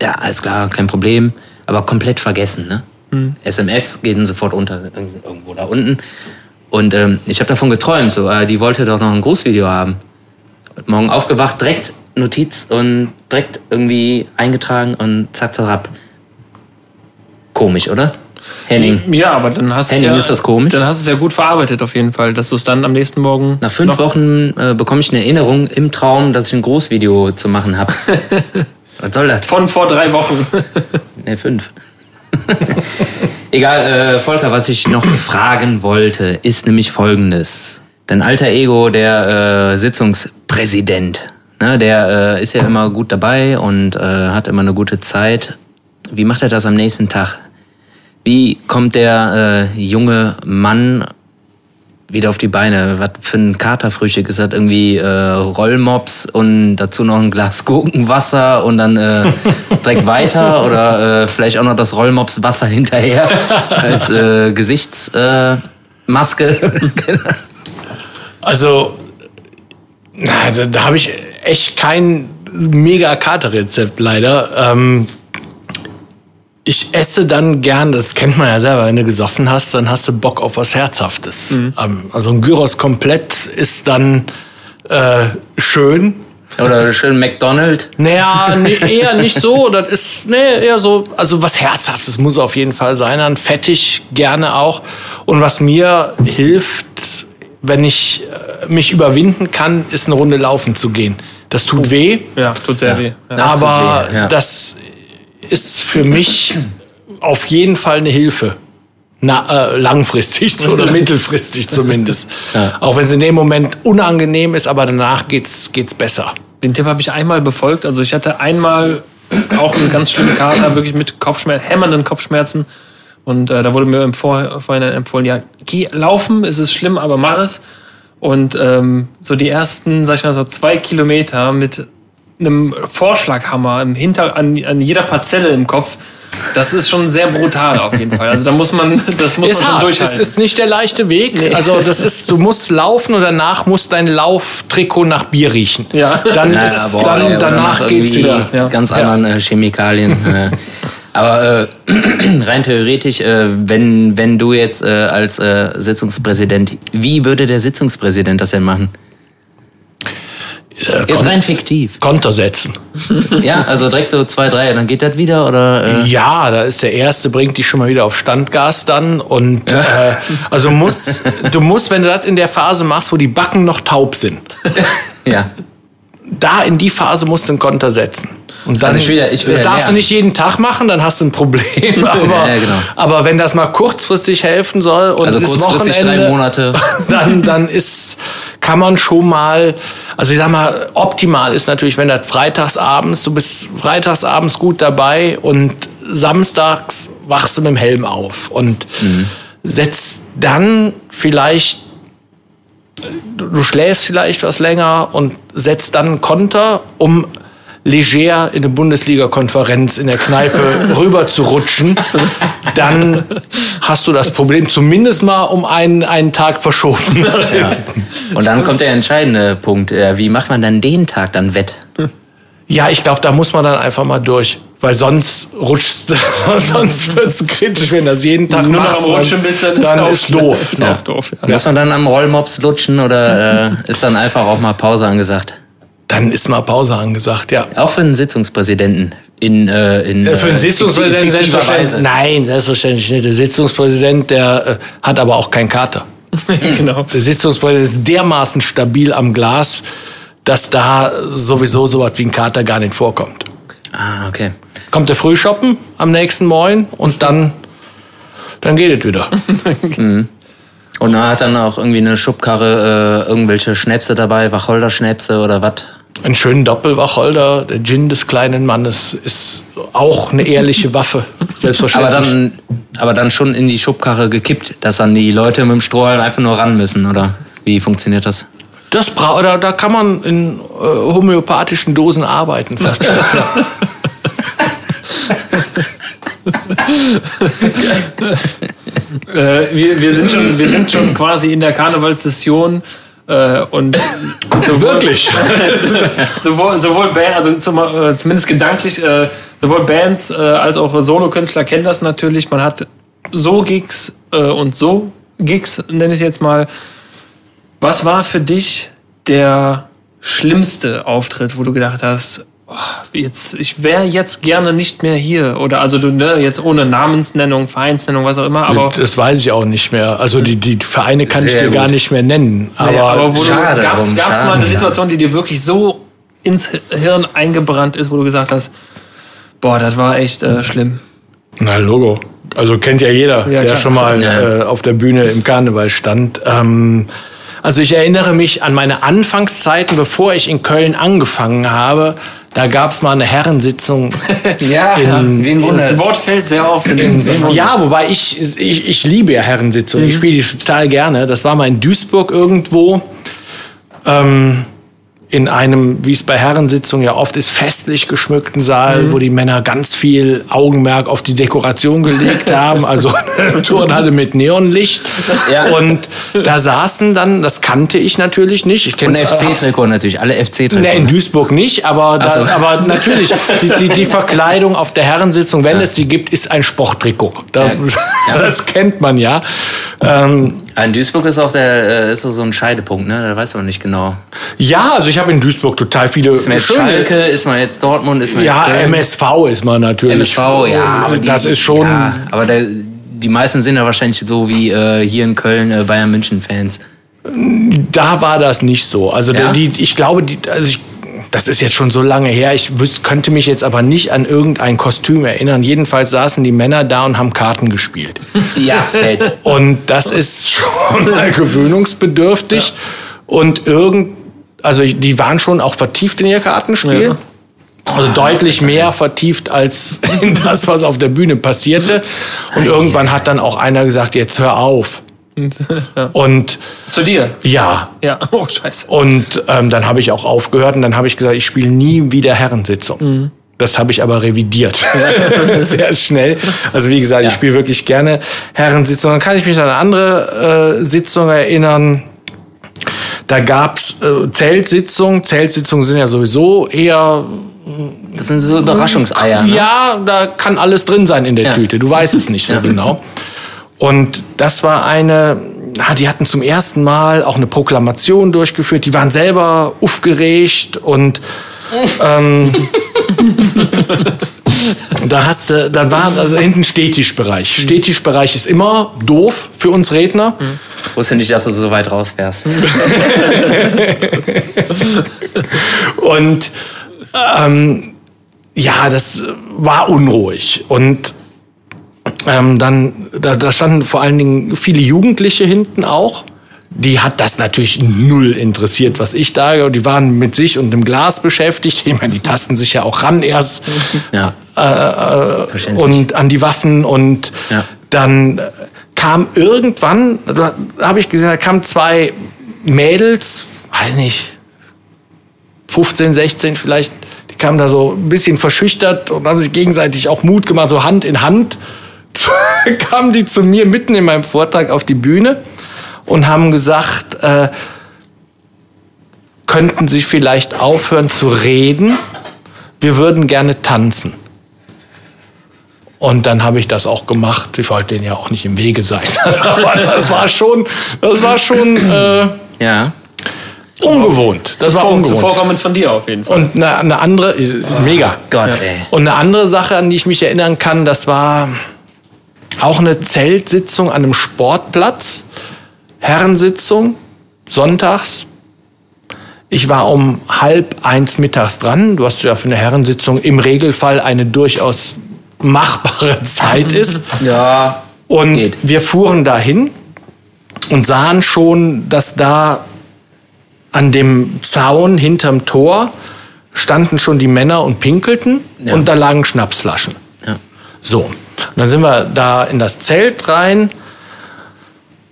A: Ja, alles klar, kein Problem. Aber komplett vergessen, ne? SMS geht dann sofort unter, irgendwo da unten. Und ähm, ich habe davon geträumt, so, äh, die wollte doch noch ein Grußvideo haben. Heute Morgen aufgewacht, direkt Notiz und direkt irgendwie eingetragen und zack, zack, zack. Komisch, oder? Henning.
C: Ja, aber dann hast du
A: Henning,
C: ja,
A: ist das komisch?
C: Dann hast du es ja gut verarbeitet auf jeden Fall, dass du es dann am nächsten Morgen
A: Nach fünf Wochen äh, bekomme ich eine Erinnerung im Traum, dass ich ein Großvideo zu machen habe. Was soll das?
C: von vor drei Wochen.
A: Ne, fünf. Egal, äh, Volker, was ich noch fragen wollte, ist nämlich folgendes. Dein alter Ego, der äh, Sitzungspräsident, ne, der äh, ist ja immer gut dabei und äh, hat immer eine gute Zeit. Wie macht er das am nächsten Tag? Wie kommt der äh, junge Mann wieder auf die Beine? Was für ein Katerfrühstück ist das? Irgendwie äh, Rollmops und dazu noch ein Glas Gurkenwasser und dann äh, direkt weiter oder äh, vielleicht auch noch das Rollmops-Wasser hinterher als äh, Gesichtsmaske. Maske.
B: Also, na, da, da habe ich echt kein mega Katerrezept leider. Ähm, ich esse dann gern, das kennt man ja selber, wenn du gesoffen hast, dann hast du Bock auf was Herzhaftes. Ähm, also ein Gyros komplett ist dann äh, schön.
A: oder schön McDonald.
B: Naja, nee, eher nicht so. Das ist nee, eher so, also was Herzhaftes muss auf jeden Fall sein. Dann fettig gerne auch. Und was mir hilft, wenn ich äh, mich überwinden kann, ist eine Runde laufen zu gehen. Das tut weh,
C: Ja, tut sehr weh. Ja.
A: Das tut
B: aber
A: weh, ja.
B: das ist für mich auf jeden Fall eine Hilfe. Na, äh, langfristig oder mittelfristig zumindest. Auch wenn es in dem Moment unangenehm ist, aber danach geht's, geht's besser.
C: Den Tipp habe ich einmal befolgt. Also ich hatte einmal auch einen ganz schlimmen Kater, wirklich mit Kopfschmerzen, hämmernden Kopfschmerzen. Und äh, da wurde mir im Vor Vorhinein empfohlen, ja, geh laufen, es ist schlimm, aber mach es. Und ähm, so die ersten, sag ich mal, so zwei Kilometer mit einem Vorschlaghammer im Hinter an, an jeder Parzelle im Kopf, das ist schon sehr brutal auf jeden Fall. Also da muss man, das muss
B: ist
C: man schon
B: hart.
C: durchhalten.
B: Es ist nicht der leichte Weg. Also das ist, du musst laufen und danach muss dein Lauftrikot nach Bier riechen.
C: Ja.
B: Dann
A: Ja,
B: ist,
A: ja, boah,
B: dann,
A: oder
B: danach
A: nach
B: geht's wieder.
C: Ja.
A: Ganz
B: Ja.
A: anderen äh, Chemikalien. äh. Aber äh, rein theoretisch, äh, wenn, wenn du jetzt äh, als äh, Sitzungspräsident, wie würde der Sitzungspräsident das denn machen?
B: Äh,
A: Jetzt rein fiktiv.
B: Konter setzen.
A: Ja, also direkt so zwei, drei, dann geht das wieder oder? Äh,
B: Ja, da ist der erste, bringt dich schon mal wieder auf Standgas dann. Und äh, also musst, du musst, wenn du das in der Phase machst, wo die Backen noch taub sind,
A: ja.
B: da in die Phase musst du einen Konter setzen. Und dann,
A: Also ich will ja- ich will
B: das
A: ja
B: darfst du
A: lernen.
B: nicht jeden Tag machen, dann hast du ein Problem. Aber,
A: Ja, genau.
B: aber wenn das mal kurzfristig helfen soll und
A: Also
B: ist
A: kurzfristig drei Monate.
B: dann, dann ist, kann man schon mal, also ich sag mal, optimal ist natürlich, wenn das freitagsabends, du bist freitagsabends gut dabei und samstags wachst du mit dem Helm auf und setzt dann vielleicht, du, schläfst vielleicht was länger und setzt dann Konter, um leger in eine Bundesliga-Konferenz in der Kneipe rüber zu rutschen, dann hast du das Problem zumindest mal um einen, einen Tag verschoben.
A: ja. Und dann kommt der entscheidende Punkt. Äh, wie macht man dann den Tag dann wett?
B: Ja, ich glaube, da muss man dann einfach mal durch. Weil sonst rutscht, sonst wird es kritisch, wenn das jeden Tag
C: Nur noch
B: machst,
C: am Rutschen bist, dann ist
B: dann ist doof.
C: Ist auch doof, ja.
A: Muss man dann am Rollmops lutschen oder äh, ist dann einfach auch mal Pause angesagt?
B: Dann ist mal Pause angesagt, ja.
A: Auch für einen Sitzungspräsidenten in, äh, in
B: Für den
A: äh,
B: Sitzungspräsidenten selbstverständlich.
A: Weise.
B: Nein, selbstverständlich nicht. Der Sitzungspräsident, der äh, hat aber auch keinen Kater.
C: genau.
B: Der Sitzungspräsident ist dermaßen stabil am Glas, dass da sowieso sowas wie ein Kater gar nicht vorkommt.
A: Ah, okay.
B: Kommt er früh shoppen am nächsten Morgen und dann, dann geht es wieder.
A: Und er hat dann auch irgendwie eine Schubkarre, äh, irgendwelche Schnäpse dabei, Wacholder-Schnäpse oder was?
B: Einen schönen Doppelwacholder, der Gin des kleinen Mannes, ist auch eine ehrliche Waffe.
A: Aber
B: Selbstverständlich.
A: dann, aber dann schon in die Schubkarre gekippt, dass dann die Leute mit dem Strohhalm einfach nur ran müssen, oder? Wie funktioniert das?
B: das bra da, da kann man in äh, homöopathischen Dosen arbeiten. Fast schon.
C: Äh, wir, wir, sind schon, wir sind schon quasi in der Karnevalssession äh, und sowohl,
B: Wirklich?
C: sowohl, sowohl Band, also zum, äh, zumindest gedanklich, äh, sowohl Bands äh, als auch Solokünstler kennen das natürlich. Man hat so Gigs äh, und so Gigs, nenne ich jetzt mal. Was war für dich der schlimmste Auftritt, wo du gedacht hast, jetzt, ich wäre jetzt gerne nicht mehr hier? Oder also du, ne, jetzt ohne Namensnennung, Vereinsnennung, was auch immer, aber.
B: das weiß ich auch nicht mehr. Also die, die Vereine kann ich dir gar
A: gut.
B: nicht mehr nennen. Aber,
C: Naja, aber wo
A: schade
C: du, gab's,
A: drum,
C: gab's
A: schade,
C: mal eine. Situation, die dir wirklich so ins Hirn eingebrannt ist, wo du gesagt hast, boah, das war echt äh, schlimm.
B: Na, Logo. Also kennt ja jeder,
C: Ja,
B: der
C: klar.
B: schon mal
A: Ja.
B: äh, auf der Bühne im Karneval stand. Ähm, also ich erinnere mich an meine Anfangszeiten, bevor ich in Köln angefangen habe. Da gab es mal eine Herrensitzung.
A: Ja,
B: In-
A: wen
C: Das? Wort fällt sehr oft in den
B: ja, wobei ich, ich, ich liebe ja Herrensitzungen. Ich spiele die total gerne. Das war mal in Duisburg irgendwo. Ähm, in einem, wie es bei Herrensitzungen ja oft ist, festlich geschmückten Saal, wo die Männer ganz viel Augenmerk auf die Dekoration gelegt haben. Also eine Turnhalle mit Neonlicht.
A: Ja.
B: Und da saßen dann, das kannte ich natürlich nicht. Ich
A: Und
B: kenne
A: FC-Trikot natürlich, alle FC-Trikot.
B: Ne, in Duisburg nicht, aber, da,
A: so.
B: aber natürlich, die, die, die Verkleidung auf der Herrensitzung, wenn es sie gibt, ist ein Sporttrikot. Da,
A: Ja. Ja.
B: Das kennt man ja. Ähm,
A: In Duisburg ist auch der, äh, ist so ein Scheidepunkt, ne? Da weiß man nicht genau.
B: ja, also ich habe in Duisburg total viele
A: Ist man jetzt Schalke, ist man jetzt Dortmund, ist man
B: Ja,
A: jetzt Köln?
B: MSV ist man natürlich.
A: MSV, ja. Aber die,
B: das ist schon.
A: Ja, aber der, die meisten sind ja wahrscheinlich so wie äh, hier in Köln äh, Bayern München-Fans.
B: Da war das nicht so. Also
A: Ja?
B: die, ich glaube, die, also ich, das ist jetzt schon so lange her. Ich wüs, könnte mich jetzt aber nicht an irgendein Kostüm erinnern. Jedenfalls saßen die Männer da und haben Karten gespielt.
A: Ja, fett.
B: Und das ist schon mal gewöhnungsbedürftig. Und irgend, also die waren schon auch vertieft in ihr Kartenspiel.
C: Ja.
B: Also deutlich mehr vertieft als in das, was auf der Bühne passierte. Und irgendwann hat dann auch einer gesagt, jetzt hör auf.
C: ja.
B: Und
C: Zu dir.
B: ja,
C: Ja, oh scheiße.
B: und ähm, dann habe ich auch aufgehört und dann habe ich gesagt, ich spiele nie wieder Herrensitzung.
A: Mhm.
B: Das habe ich aber revidiert. Sehr schnell. Also wie gesagt,
A: Ja.
B: ich spiele wirklich gerne Herrensitzung. Dann kann ich mich an eine andere äh, Sitzung erinnern. Da gab's äh, Zeltsitzungen. Zeltsitzungen sind ja sowieso eher,
A: Das sind so Überraschungseier. Ne?
B: ja, da kann alles drin sein in der
A: Ja.
B: Tüte. Du weißt es nicht so genau. Und das war eine, die hatten zum ersten Mal auch eine Proklamation durchgeführt. Die waren selber aufgeregt und ähm, da hast du, dann war also hinten Stehtischbereich. Stehtischbereich ist immer doof für uns Redner.
A: Wusste nicht, dass du so weit raus wärst.
B: Und ähm, ja, das war unruhig. Und ähm, dann, da, da standen vor allen Dingen viele Jugendliche hinten auch. Die hat das natürlich null interessiert, was ich da. Die waren mit sich und dem Glas beschäftigt. Ich meine, die tasten sich ja auch ran erst
A: Ja. Verständlich.
B: und an die Waffen und
A: Ja.
B: dann äh, kam irgendwann, da habe ich gesehen, da kamen zwei Mädels, weiß nicht, 15, 16 vielleicht, die kamen da so ein bisschen verschüchtert und haben sich gegenseitig auch Mut gemacht, so Hand in Hand. kamen die zu mir mitten in meinem Vortrag auf die Bühne und haben gesagt, äh, könnten Sie vielleicht aufhören zu reden? Wir würden gerne tanzen. Und dann habe ich das auch gemacht. Ich wollte denen ja auch nicht im Wege sein. Aber das war schon, das war schon äh,
A: Ja.
B: ungewohnt. Das war ungewohnt.
C: zuvorkommend von dir auf jeden Fall.
B: Und eine, eine andere, mega.
A: Gott, ey.
B: Und eine andere Sache, an die ich mich erinnern kann, das war auch eine Zeltsitzung an einem Sportplatz. Herrensitzung, sonntags. Ich war um halb eins mittags dran, was ja für eine Herrensitzung im Regelfall eine durchaus machbare Zeit ist.
A: Ja.
B: Und
A: Geht.
B: wir fuhren dahin und sahen schon, dass da an dem Zaun hinterm Tor standen schon die Männer und pinkelten
A: Ja.
B: und da lagen Schnapsflaschen.
A: Ja.
B: So, und dann sind wir da in das Zelt rein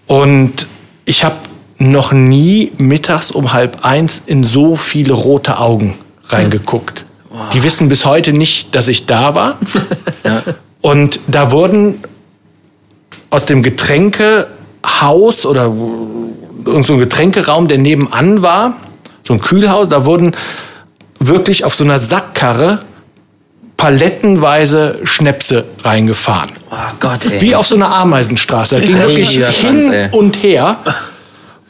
B: und ich habe noch nie mittags um halb eins in so viele rote Augen reingeguckt. Die wissen bis heute nicht, dass ich da war.
A: Ja.
B: Und da wurden aus dem Getränkehaus oder so ein Getränkeraum, der nebenan war, so ein Kühlhaus, da wurden wirklich auf so einer Sackkarre palettenweise Schnäpse reingefahren.
A: Oh Gott, ey.
B: Wie auf so einer Ameisenstraße. Da ging wirklich hin
A: ey.
B: und her.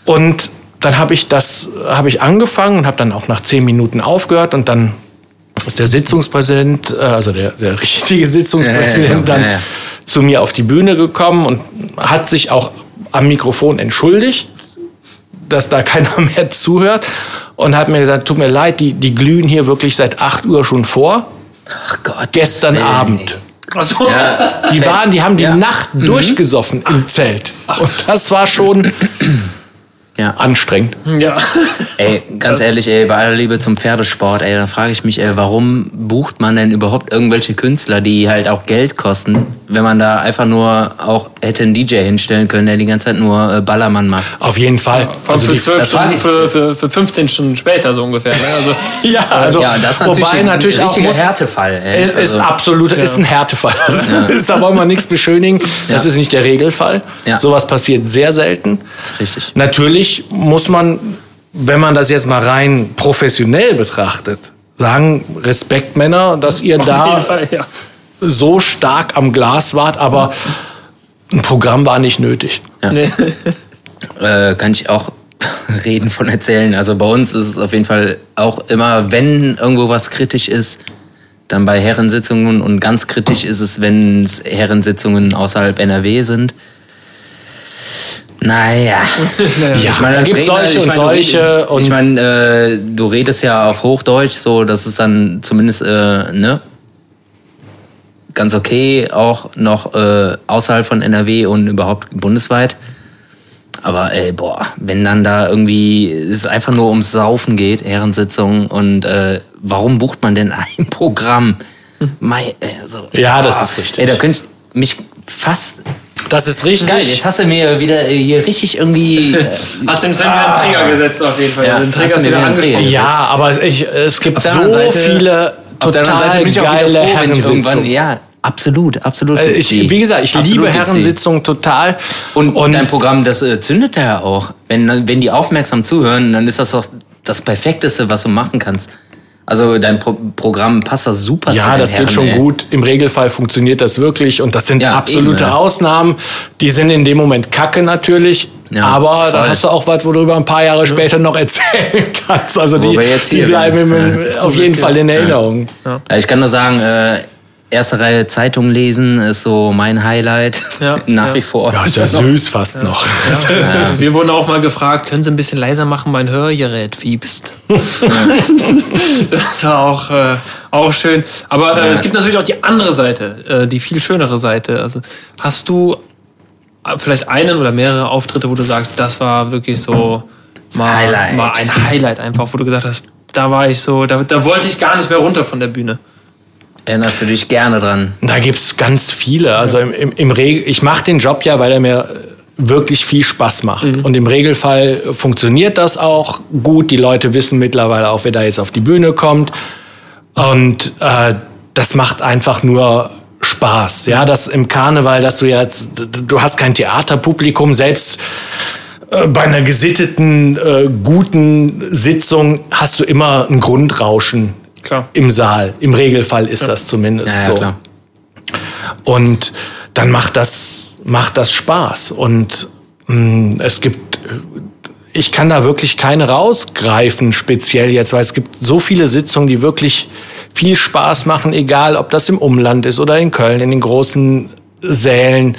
B: Und dann habe ich das, habe ich angefangen und habe dann auch nach zehn Minuten aufgehört und dann ist der Sitzungspräsident, äh, also der, der richtige Sitzungspräsident,
A: Ja, ja, ja,
B: dann zu mir auf die Bühne gekommen und hat sich auch am Mikrofon entschuldigt, dass da keiner mehr zuhört und hat mir gesagt, tut mir leid, die, die glühen hier wirklich seit 8 Uhr schon vor.
A: Ach Gott.
B: Gestern
A: Willen,
B: Abend.
C: Achso.
A: Ja.
B: Die waren, die haben die
A: Ja. Mhm.
B: Nacht durchgesoffen im Zelt. Und das war schon
A: Ja.
B: anstrengend.
C: Ja.
A: Ey, ganz ehrlich, ey, bei aller Liebe zum Pferdesport, ey, da frage ich mich, ey, warum bucht man denn überhaupt irgendwelche Künstler, die halt auch Geld kosten, wenn man da einfach nur auch hätte einen DJ hinstellen können, der die ganze Zeit nur äh, Ballermann macht.
B: Auf jeden Fall.
C: Allem
B: Also
C: für
B: die,
C: 12
A: das war
C: Stunden,
A: nicht-
C: für, für, für 15 Stunden später so ungefähr. Ne? Also,
B: ja, also
A: ja, das ist natürlich
B: wobei
A: ein
B: natürlich auch
A: richtiger
B: muss,
A: Härtefall. Ey.
B: es ist
A: Also,
B: absolut, ist ein Härtefall. Das ist, da wollen wir nichts beschönigen. Das
A: Ja.
B: ist nicht der Regelfall.
A: Ja.
B: Sowas passiert sehr selten.
A: Richtig.
B: Natürlich muss man, wenn man das jetzt mal rein professionell betrachtet, sagen, Respekt Männer, dass ihr
C: auf
B: da
C: Fall, ja.
B: so stark am Glas wart, aber ein Programm war nicht nötig.
C: Nee.
A: äh, kann ich auch reden von erzählen. Also bei uns ist es auf jeden Fall auch immer, wenn irgendwo was kritisch ist, dann bei Herrensitzungen und ganz kritisch ist es, wenn es Herrensitzungen außerhalb NRW sind. Naja.
B: Ja,
A: Ich meine, als Redner,
B: solche
A: ich
B: und
A: meine, du
B: solche und-
A: ich meine, äh, du redest ja auf Hochdeutsch, so, das ist dann zumindest, äh, ne? Ganz okay, auch noch äh, außerhalb von NRW und überhaupt bundesweit. Aber ey, boah, wenn dann da irgendwie es einfach nur ums Saufen geht, Herrensitzung und äh, warum bucht man denn ein Programm? Ey, also,
B: Ja, das ist richtig.
A: Ey, da könnte ich mich fast.
B: Das ist richtig.
A: Geil, jetzt hast du mir wieder äh, hier richtig irgendwie. äh,
C: Hast dem Sven wieder einen Trigger gesetzt auf jeden Fall.
A: Ja,
C: den
A: hast
C: Trigger
A: du
C: ist
A: mir
C: wieder angesprochen.
B: Ja, aber ich, es gibt
A: Auf
B: so
A: Seite-
B: viele total
A: bin ich auch wieder
B: geile
A: froh, wenn ich irgendwann.
B: Herrensitzungen.
A: Ja, absolut, absolut.
B: Äh, Ich, wie gesagt, ich
A: Absolut
B: liebe. Herrensitzungen total.
A: Und, dein Programm, das äh, zündet ja auch. Wenn, wenn die aufmerksam zuhören, dann ist das doch das Perfekteste, was du machen kannst. Also dein Pro Programm passt da super zu
B: ja, das geht
A: Herren,
B: schon
A: ey.
B: gut. Im Regelfall funktioniert das wirklich und das sind
A: Ja,
B: absolute
A: eben, ja.
B: Ausnahmen. Die sind in dem Moment kacke natürlich,
A: Ja,
B: aber
A: voll.
B: dann hast du auch was, wo du über ein paar Jahre später noch erzählen kannst. Also
A: Wo
B: die, die bleiben im, auf jeden Fall in Erinnerung.
A: Ja, ich kann nur sagen, äh, erste Reihe Zeitung lesen ist so mein Highlight.
C: Ja,
A: Nach
C: ja.
A: wie vor.
B: Ja, ist ja süß fast noch.
C: Wir wurden auch mal gefragt, können Sie ein bisschen leiser machen, mein Hörgerät fiebst. das war auch, äh, auch schön. Aber äh, es gibt natürlich auch die andere Seite, äh, die viel schönere Seite. Also hast du äh, vielleicht einen oder mehrere Auftritte, wo du sagst, das war wirklich so mal,
A: Highlight.
C: mal ein Highlight einfach, wo du gesagt hast, da war ich so, da, da wollte ich gar nicht mehr runter von der Bühne.
A: Erinnerst du dich gerne dran?
B: Da gibt's ganz viele. Also im, im, im Regel, ich mache den Job ja, weil er mir wirklich viel Spaß macht. Und im Regelfall funktioniert das auch gut. Die Leute wissen mittlerweile auch, wer da jetzt auf die Bühne kommt. Und äh, das macht einfach nur Spaß. Ja, das im Karneval, dass du jetzt, du hast kein Theaterpublikum, selbst äh, bei einer gesitteten, äh, guten Sitzung hast du immer ein Grundrauschen
C: Klar.
B: im Saal. Im Regelfall ist das zumindest
A: Ja, ja
B: so.
A: klar.
B: Und dann macht das, macht das Spaß. Und mh, es gibt, ich kann da wirklich keine rausgreifen, speziell jetzt, weil es gibt so viele Sitzungen, die wirklich viel Spaß machen, egal ob das im Umland ist oder in Köln, in den großen Sälen.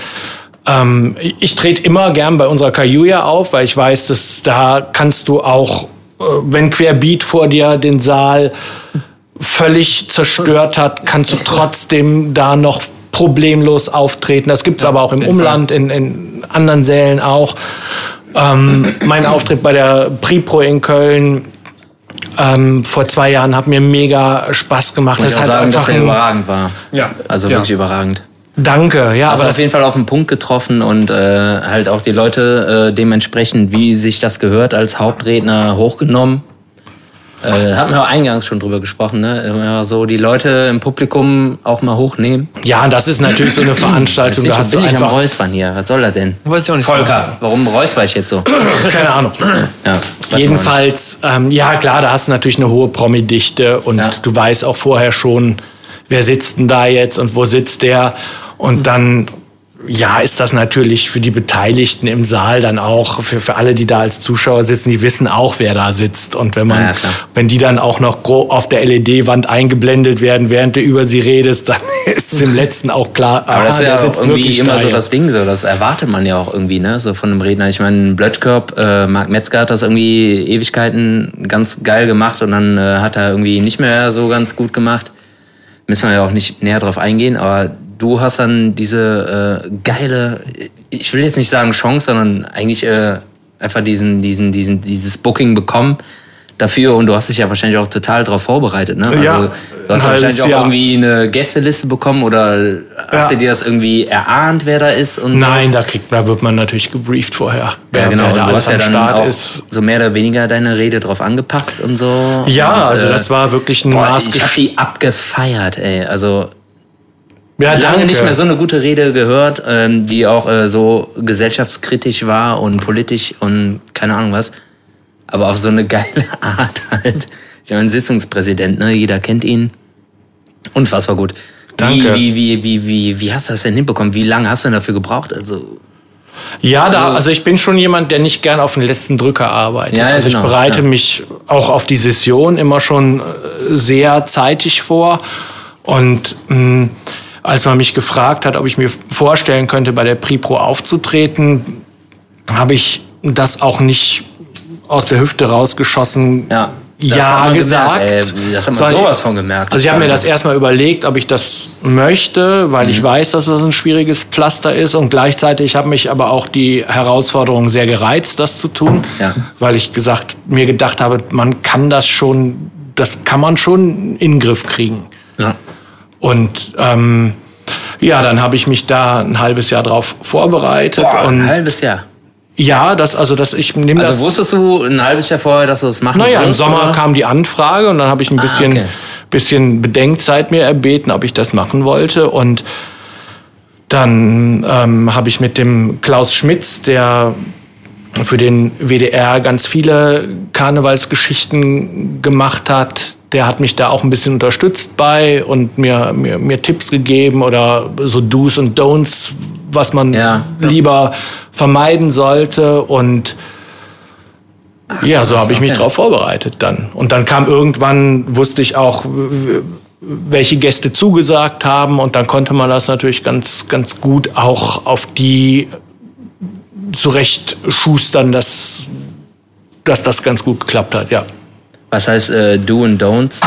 B: Ähm, ich trete immer gern bei unserer Kajuja auf, weil ich weiß, dass da kannst du auch, äh, wenn Querbeat vor dir den Saal völlig zerstört hat, kannst du trotzdem da noch problemlos auftreten. Das gibt's ja, aber auch im Umland, in, in anderen Sälen auch. Ähm, mein Auftritt bei der Pripro in Köln ähm, vor zwei Jahren hat mir mega Spaß gemacht.
A: Ich das hat sagen, dass er überragend war. Ja. Also ja. wirklich überragend.
B: Danke, ja.
A: Hast aber auf jeden Fall auf den Punkt getroffen und äh, halt auch die Leute äh, dementsprechend, wie sich das gehört, als Hauptredner hochgenommen. Äh, hatten wir eingangs schon drüber gesprochen, ne? Immer so die Leute im Publikum auch mal hochnehmen.
B: Ja, das ist natürlich so eine Veranstaltung.
A: Da hast bin du ich am Räuspern hier. Was soll das denn?
C: Weiß ich auch nicht.
A: Volker, warum räusper ich jetzt so?
B: Keine Ahnung. Ja, Jedenfalls, ähm, ja klar, da hast du natürlich eine hohe Promi-Dichte und ja. du weißt auch vorher schon, wer sitzt denn da jetzt und wo sitzt der. Und dann ja, ist das natürlich für die Beteiligten im Saal dann auch, für, für alle, die da als Zuschauer sitzen, die wissen auch, wer da sitzt. Und wenn man, ja, wenn die dann auch noch auf der LED-Wand eingeblendet werden, während du über sie redest, dann ist dem letzten auch klar,
A: Aber ah, das ist ja sitzt irgendwie immer so das Ding, so, das erwartet man ja auch irgendwie, ne, so von einem Redner. Ich meine, Blödkörp, äh, Marc Metzger hat das irgendwie Ewigkeiten ganz geil gemacht und dann äh, hat er irgendwie nicht mehr so ganz gut gemacht. Müssen wir ja auch nicht näher drauf eingehen, aber du hast dann diese äh, geile, ich will jetzt nicht sagen Chance, sondern eigentlich äh, einfach diesen, diesen, diesen, dieses Booking bekommen dafür und du hast dich ja wahrscheinlich auch total darauf vorbereitet, ne? Also
B: ja,
A: du hast wahrscheinlich auch Jahr. irgendwie eine Gästeliste bekommen oder hast ja. du dir das irgendwie erahnt, wer da ist und
B: so? Nein, da kriegt, da wird man natürlich gebrieft vorher.
A: Wer, ja, genau. Wer da du hast ja dann auch ist. so mehr oder weniger deine Rede drauf angepasst und so.
B: Ja,
A: und,
B: also äh, das war wirklich ein
A: boah, Ich hab die abgefeiert, ey. Also ja, lange danke. nicht mehr so eine gute Rede gehört, ähm, die auch äh, so gesellschaftskritisch war und politisch und keine Ahnung was. Aber auf so eine geile Art halt. Ich meine, Sitzungspräsident, ne? Jeder kennt ihn. Unfassbar gut.
B: Danke.
A: Wie, wie, wie, wie, wie, hast du das denn hinbekommen? Wie lange hast du denn dafür gebraucht? Also.
B: Ja, da, also, also ich bin schon jemand, der nicht gern auf den letzten Drücker arbeitet. Ja, also genau, ich bereite ja. mich auch auf die Session immer schon äh, sehr zeitig vor. Und mh, mm, als man mich gefragt hat, ob ich mir vorstellen könnte, bei der Pripro aufzutreten, habe ich das auch nicht aus der Hüfte rausgeschossen.
A: Ja.
B: Ja gesagt.
A: Gemerkt, ey, das haben wir sowas von gemerkt.
B: Also ich habe mir das erstmal überlegt, ob ich das möchte, weil mhm. ich weiß, dass das ein schwieriges Pflaster ist und gleichzeitig habe mich aber auch die Herausforderung sehr gereizt, das zu tun, ja. weil ich gesagt mir gedacht habe, man kann das schon, das kann man schon in den Griff kriegen. Ja. Und ähm, ja, dann habe ich mich da ein halbes Jahr drauf vorbereitet.
A: Boah,
B: und
A: ein halbes Jahr.
B: Ja, das, also das, ich nehme
A: also
B: das.
A: Also wusstest du ein halbes Jahr vorher, dass du das machen
B: Naja, im Sommer oder? kam die Anfrage und dann habe ich ein bisschen, ah, okay. bisschen Bedenkzeit mir erbeten, ob ich das machen wollte. Und dann ähm, habe ich mit dem Klaus Schmitz, der für den WDR ganz viele Karnevalsgeschichten gemacht hat, der hat mich da auch ein bisschen unterstützt bei und mir, mir, mir Tipps gegeben oder so Do's und Don'ts, was man ja. lieber vermeiden sollte. Und Ach, ja, so habe ich mich okay. drauf vorbereitet dann. Und dann kam irgendwann, wusste ich auch, welche Gäste zugesagt haben und dann konnte man das natürlich ganz, ganz gut auch auf die zurecht schustern, dass, dass das ganz gut geklappt hat, ja.
A: Was heißt äh, Do und Don'ts?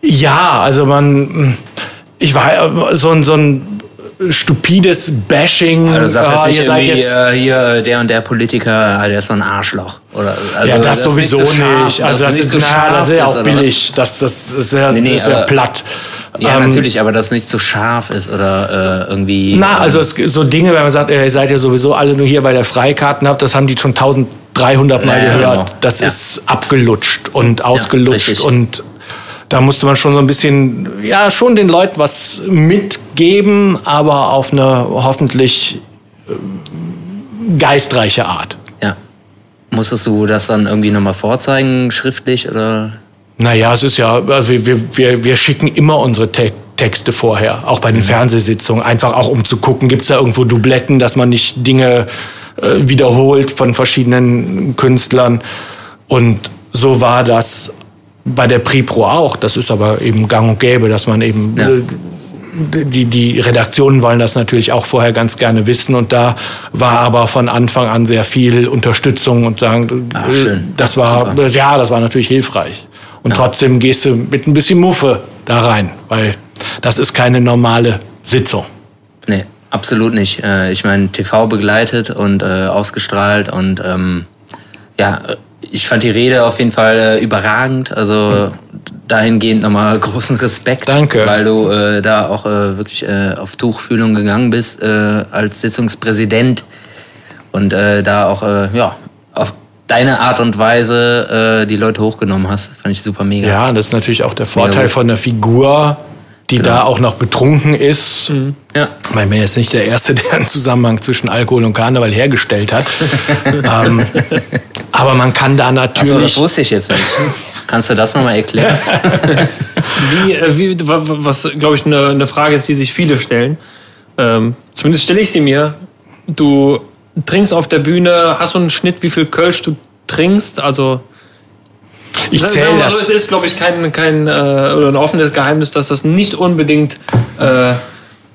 B: Ja, also man, ich war so ein, so ein stupides Bashing.
A: Also du sagst jetzt ah, nicht irgendwie, jetzt, äh, hier der und der Politiker, ah, der ist so ein Arschloch. Oder,
B: also, ja, das, das sowieso nicht. nicht. Also das, das, ist, na, das ist ja auch billig. Das, das ist ja, nee, nee, ist ja platt.
A: Ja, ähm, natürlich, aber das nicht zu so scharf ist oder äh, irgendwie.
B: Na, also es, so Dinge, wenn man sagt, ihr seid ja sowieso alle nur hier, weil ihr Freikarten habt, das haben die schon tausend 300 Mal ja, gehört. Genau. Das ja. ist abgelutscht und ausgelutscht ja, und da musste man schon so ein bisschen, ja, schon den Leuten was mitgeben, aber auf eine hoffentlich äh, geistreiche Art.
A: Ja. Musstest du das dann irgendwie nochmal vorzeigen, schriftlich oder?
B: Naja, es ist ja, also wir, wir, wir schicken immer unsere Te Texte vorher, auch bei den Fernsehsitzungen, einfach auch um zu gucken, gibt es da irgendwo Dubletten, dass man nicht Dinge wiederholt von verschiedenen Künstlern. Und so war das bei der Pripro auch. Das ist aber eben gang und gäbe, dass man eben
A: Ja.
B: äh, die, die Redaktionen wollen das natürlich auch vorher ganz gerne wissen und da war aber von Anfang an sehr viel Unterstützung und sagen,
A: Ah,
B: äh,
A: schön.
B: das war,
A: Super.
B: ja, das war natürlich hilfreich. Und trotzdem gehst du mit ein bisschen Muffe da rein, weil das ist keine normale Sitzung.
A: Nee, absolut nicht. Äh, Ich meine, TV begleitet und äh, ausgestrahlt und ähm, ja, ich fand die Rede auf jeden Fall äh, überragend. Also dahingehend nochmal großen Respekt.
B: Danke.
A: Weil du äh, da auch äh, wirklich äh, auf Tuchfühlung gegangen bist als Sitzungspräsident und da auch ja auf deine Art und Weise die Leute hochgenommen hast. Fand ich super mega.
B: Ja, das ist natürlich auch der Vorteil von der Figur, die da auch noch betrunken ist.
A: ja.
B: Ich meine, ich bin jetzt nicht der Erste, der einen Zusammenhang zwischen Alkohol und Karneval hergestellt hat. ähm, aber man kann da natürlich.
A: das wusste ich jetzt nicht. Kannst du das nochmal erklären?
C: Wie, äh, wie, wa- wa- was, glaube ich, eine eine Frage ist, die sich viele stellen. Ähm, zumindest stelle ich sie mir. Du trinkst auf der Bühne, hast du einen Schnitt, wie viel Kölsch du trinkst? Also,
B: ich
C: wir
B: zähle
C: so, es
B: das.
C: ist, glaube ich, kein, kein äh, oder ein offenes Geheimnis, dass das nicht unbedingt äh,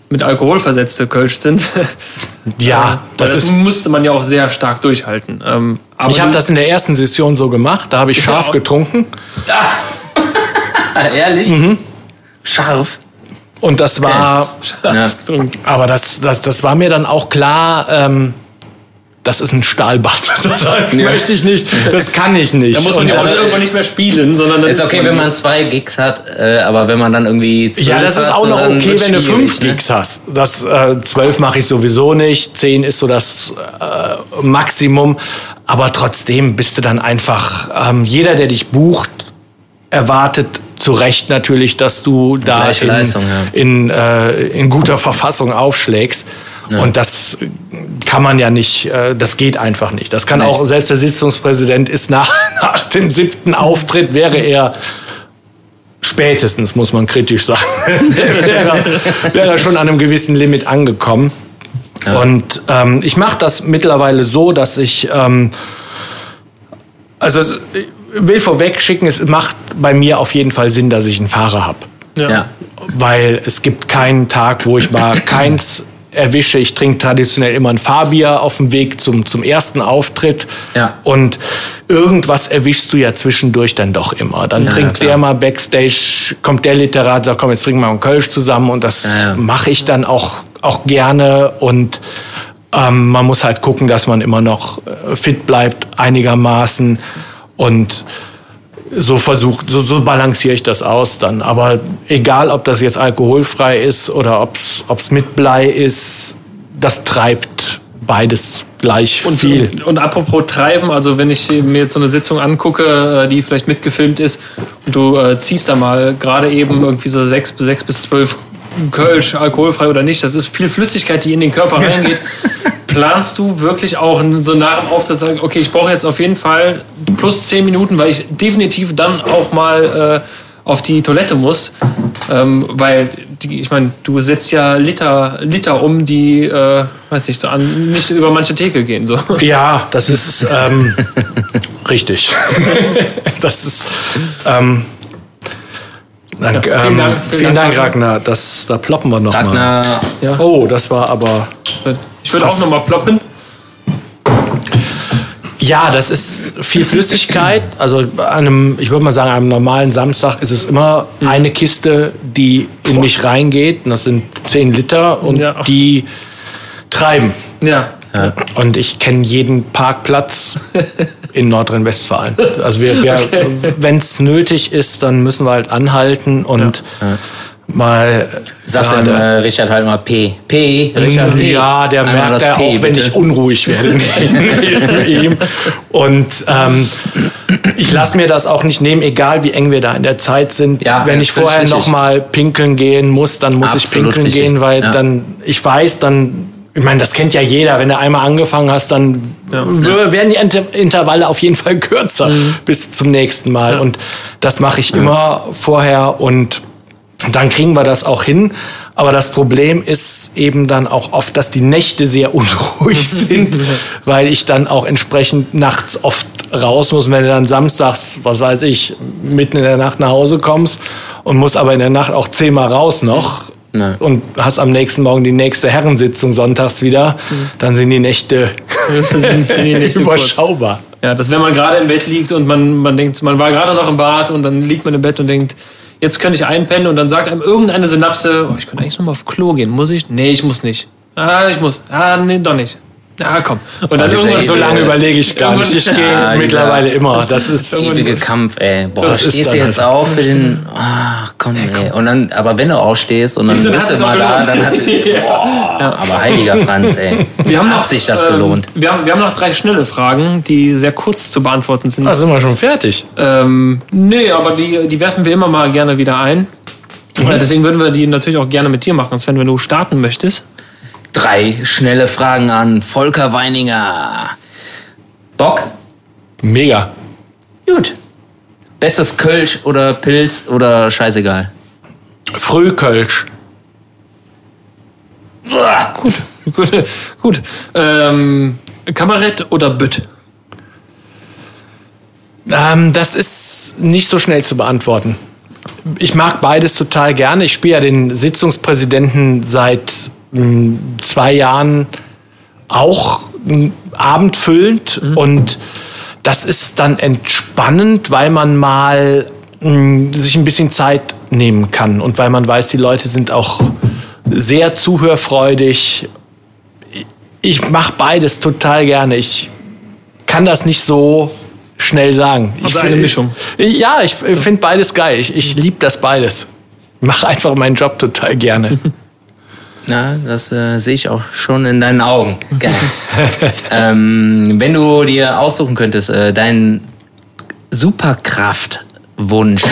C: mit Alkohol versetzte Kölsch sind.
B: Ja,
C: das,
B: das
C: das
B: ist.
C: musste man ja auch sehr stark durchhalten. Ähm, aber
B: Ich habe das in der ersten Session so gemacht. Da habe ich scharf
C: Ja.
B: getrunken.
A: Ah, ehrlich? Scharf.
B: Und das war.
A: Ja.
B: Aber das, das, das war mir dann auch klar. Ähm, das ist ein Stahlbad. Das möchte ich nicht. Das kann ich nicht.
C: Da muss man ja auch
B: das-
C: irgendwann nicht mehr spielen, sondern dann
A: Ist okay, wenn man zwei Gigs hat, äh, aber wenn man dann irgendwie zwölf
B: Ja, das ist auch noch okay, wenn du fünf
A: ne?
B: Gigs hast. Das äh, zwölf mache ich sowieso nicht. Zehn ist so das äh, Maximum. Aber trotzdem bist du dann einfach. Ähm, jeder, der dich bucht, erwartet zu Recht natürlich, dass du da
A: Gleiche
B: in,
A: Leistung, ja.
B: in, äh, in guter Verfassung aufschlägst. Und das kann man ja nicht, äh, das geht einfach nicht. Das kann
A: Nee.
B: auch, selbst der Sitzungspräsident ist nach, nach dem siebten Auftritt, wäre er spätestens, muss man kritisch sagen, wäre, wäre schon an einem gewissen Limit angekommen. Und ähm, ich mache das mittlerweile so, dass ich, ähm, also es, ich will vorweg schicken, es macht bei mir auf jeden Fall Sinn, dass ich einen Fahrer habe.
A: Ja.
B: Weil es gibt keinen Tag, wo ich mal keins erwische. Ich trinke traditionell immer ein Fahrbier auf dem Weg zum, zum ersten Auftritt.
A: Ja.
B: Und irgendwas erwischst du ja zwischendurch dann doch immer. Dann
A: Ja,
B: trinkt
A: klar.
B: der mal Backstage, kommt der Literat, sagt, komm, jetzt trinken wir mal einen Kölsch zusammen. Und das
A: Ja, ja.
B: mache ich dann auch, auch gerne. Und ähm, man muss halt gucken, dass man immer noch äh, fit bleibt, einigermaßen. Und so versucht, so, so balanciere ich das aus dann. Aber egal, ob das jetzt alkoholfrei ist oder ob es mit Blei ist, das treibt beides gleich
C: Und,
B: viel.
C: und, und apropos Treiben, also wenn ich mir jetzt so eine Sitzung angucke, äh, die vielleicht mitgefilmt ist, und du äh, ziehst da mal gerade eben irgendwie so sechs, sechs bis zwölf Kölsch, alkoholfrei oder nicht, das ist viel Flüssigkeit, die in den Körper reingeht. Planst du wirklich auch so nach dem Auftritt sagen, okay, ich brauche jetzt auf jeden Fall plus zehn Minuten, weil ich definitiv dann auch mal äh, auf die Toilette muss, ähm, weil die, ich meine, du setzt ja Liter, Liter um, die, äh, weiß nicht, so an, nicht über manche Theke gehen. So.
B: Ja, das ist ähm, richtig. das ist. Ähm, Dank,
C: Ja,
B: ähm,
C: vielen Dank,
B: vielen,
C: vielen
B: Dank,
C: Dank,
B: Ragnar. Das, da ploppen wir noch mal.
A: Ragnar,
C: Ja.
B: Oh, das war aber.
C: Ich würde auch noch mal ploppen.
B: Ja, das ist viel Flüssigkeit. Also an einem, ich würde mal sagen, an einem normalen Samstag ist es immer eine Kiste, die in mich reingeht. Und das sind 10 Liter und
C: Ja.
B: die treiben.
C: Ja.
B: Und ich kenne jeden Parkplatz in Nordrhein-Westfalen. Also wir, wir, wenn es nötig ist, dann müssen wir halt anhalten und mal
A: sagst du äh, Richard halt mal P. P, Richard P.
B: ja, der
A: Einmal
B: merkt er auch, wenn
A: bitte.
B: ich unruhig werde ihm. Und ähm, ich lasse mir das auch nicht nehmen, egal wie eng wir da in der Zeit sind.
A: Ja,
B: wenn
A: ja,
B: ich vorher
A: richtig.
B: noch mal pinkeln gehen muss, dann muss ich
A: Absolut
B: pinkeln
A: richtig.
B: gehen, weil
A: Ja.
B: dann ich weiß, dann ich meine, das kennt ja jeder. Wenn du einmal angefangen hast, dann w- werden die Inter Intervalle auf jeden Fall kürzer
A: Mhm.
B: bis zum nächsten Mal. Und das mache ich immer vorher und dann kriegen wir das auch hin. Aber das Problem ist eben dann auch oft, dass die Nächte sehr unruhig sind, weil ich dann auch entsprechend nachts oft raus muss. Wenn du dann samstags, was weiß ich, mitten in der Nacht nach Hause kommst und musst aber in der Nacht auch zehnmal raus noch,
A: Ja.
B: und hast am nächsten Morgen die nächste Herrensitzung sonntags wieder, dann sind die Nächte
C: Das sind- die Nächte kurz.
B: überschaubar.
C: Ja, dass wenn man gerade im Bett liegt und man, man denkt, man war gerade noch im Bad und dann liegt man im Bett und denkt, jetzt könnte ich einpennen und dann sagt einem irgendeine Synapse, oh, ich könnte eigentlich noch mal auf Klo gehen. Muss ich? Nee, ich muss nicht. Ah, ich muss. Ah, nee, doch nicht. Ah, komm. Und dann irgendwann
B: So
A: Äh,
B: lange überlege ich gar nicht. Ich gehe
A: Ja, dieser-
B: mittlerweile immer. Das ist
A: Ewige Kampf, ey. Boah,
B: Das ist
A: stehst du jetzt
B: halt-
A: auf für den. Ach, komm, ey. Und dann, aber wenn du aufstehst und dann,
C: Dann
A: bist du mal da, dann hat Boah, aber heiliger Franz, ey.
C: Wir haben
A: hat
C: noch,
A: sich das
C: ähm,
A: gelohnt.
C: Wir haben, wir haben noch drei schnelle Fragen, die sehr kurz zu beantworten sind.
B: Da sind wir schon fertig.
C: Ähm, nee, aber die, die werfen wir immer mal gerne wieder ein. Äh, Deswegen würden wir die natürlich auch gerne mit dir machen, Sven, wenn du starten möchtest.
A: Drei schnelle Fragen an Volker Weininger. Bock?
B: Mega.
A: Gut. Bestes Kölsch oder Pilz oder scheißegal?
B: Frühkölsch.
A: Uah.
C: Gut, gut. gut. Ähm, Kabarett oder Bütt?
B: Ähm, das ist nicht so schnell zu beantworten. Ich mag beides total gerne. Ich spiele ja den Sitzungspräsidenten seit zwei Jahren auch abendfüllend und das ist dann entspannend, weil man mal mh, sich ein bisschen Zeit nehmen kann und weil man weiß, die Leute sind auch sehr zuhörfreudig. Ich mache beides total gerne. Ich kann das nicht so schnell sagen.
C: Also
B: ich,
C: eine Mischung.
B: Ja, ich finde beides geil. Ich, ich liebe das beides. Ich mache einfach meinen Job total gerne.
A: Na, das äh, sehe ich auch schon in deinen Augen. Geil. ähm, wenn du dir aussuchen könntest, äh, deinen Superkraftwunsch.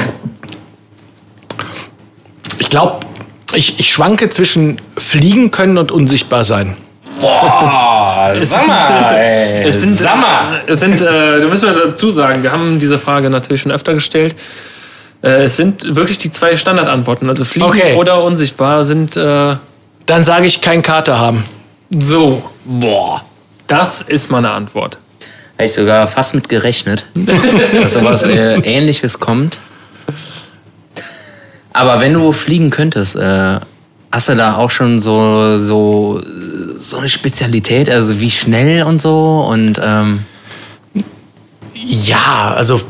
B: Ich glaube, ich, ich schwanke zwischen fliegen können und unsichtbar sein.
A: Boah, sag mal, ey.
C: Es sind,
A: sag mal.
C: es sind, äh, da müssen wir dazu sagen, wir haben diese Frage natürlich schon öfter gestellt. Äh, es sind wirklich die zwei Standardantworten. Also fliegen
B: Okay.
C: oder unsichtbar sind äh,
B: Dann sage ich kein Kater haben.
C: so. Boah. Das ist meine Antwort.
A: Habe ich sogar fast mit gerechnet, dass sowas äh, ähnliches kommt. Aber wenn du fliegen könntest, äh, hast du da auch schon so, so, so eine Spezialität, also wie schnell und so und ähm,
B: Ja, also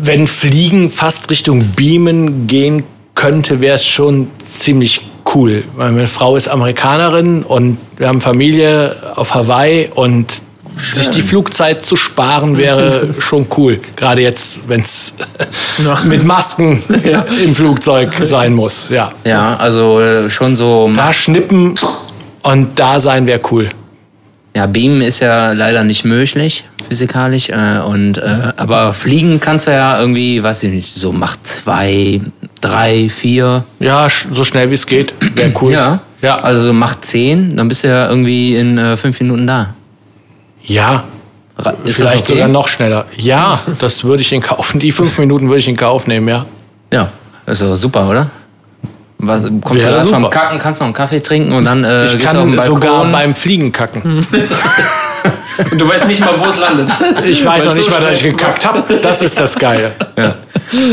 B: wenn Fliegen fast Richtung Beamen gehen könnte, wäre es schon ziemlich cool. Meine Frau ist Amerikanerin und wir haben Familie auf Hawaii und sich die Flugzeit zu sparen wäre schon cool. Gerade jetzt, wenn es mit Masken im Flugzeug sein muss. Ja.
A: ja, also äh, schon so.
B: Da schnippen und da sein wäre cool.
A: Ja, Beamen ist ja leider nicht möglich, physikalisch. Äh, und, äh, aber fliegen kannst du ja irgendwie, weiß ich nicht, so Macht zwei, drei, vier.
B: Ja, so schnell wie es geht, wäre cool.
A: Ja.
B: Ja.
A: Also so Macht zehn, dann bist du ja irgendwie in äh, fünf Minuten da.
B: Ja,
A: Ist
B: vielleicht
A: das okay?
B: sogar noch schneller. Ja, das würde ich in Kauf. Die fünf Minuten würde ich in Kauf nehmen, ja.
A: Ja, also super, oder? Was, kommst
B: Wäre
A: du erst vom. Kacken, kannst noch einen Kaffee trinken und dann äh,
B: Ich
A: gehst du auf
B: kann
A: den Balkon.
B: sogar beim Fliegen kacken.
C: Und du weißt nicht mal, wo es landet.
B: Ich weiß noch nicht
C: so
B: mal, dass ich gekackt habe. Das ist das Geile.
A: ja.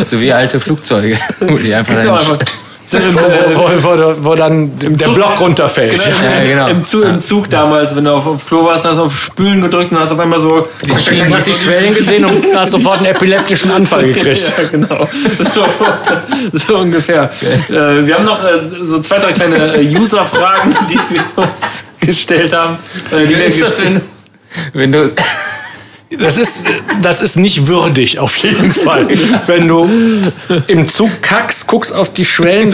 A: So wie alte Flugzeuge. Wo die einfach dann
C: einfach-
B: Wo, wo, wo, wo dann der
C: Zug-
B: Block runterfällt.
A: Ja, genau.
C: Im, Zug, Im Zug damals, wenn du auf, auf Klo warst, hast du auf Spülen gedrückt und hast auf einmal so.
B: Du hast die Schwellen gesehen und hast sofort einen epileptischen Anfall gekriegt.
C: Ja, genau. So, so ungefähr. Äh, wir haben noch äh, so zwei, drei kleine äh, User-Fragen, die wir uns gestellt haben. Äh, die
A: Wie ist das,
C: gestellt
A: wenn, du.
B: Das ist, das ist nicht würdig, auf jeden Fall. Wenn du im Zug kackst, guckst auf die Schwellen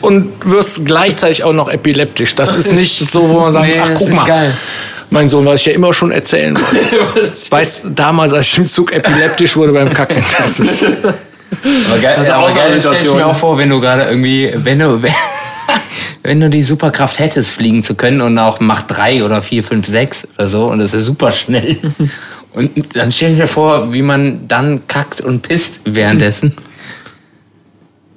B: und wirst gleichzeitig auch noch epileptisch. Das ist nicht so, wo man sagt,
A: Nee,
B: ach guck mal,
A: geil.
B: mein Sohn, was ich ja immer schon erzählen wollte. Weißt damals, als ich im Zug epileptisch wurde beim Kacken. Das ist,
A: Aber geil,
C: ist eine
A: aber geil stell ich mir auch vor, wenn du gerade irgendwie, wenn du, wenn, wenn du die Superkraft hättest, fliegen zu können und auch Macht 3 oder 4, 5, 6 oder so und das ist super schnell. Und dann stell dir vor, wie man dann kackt und pisst währenddessen.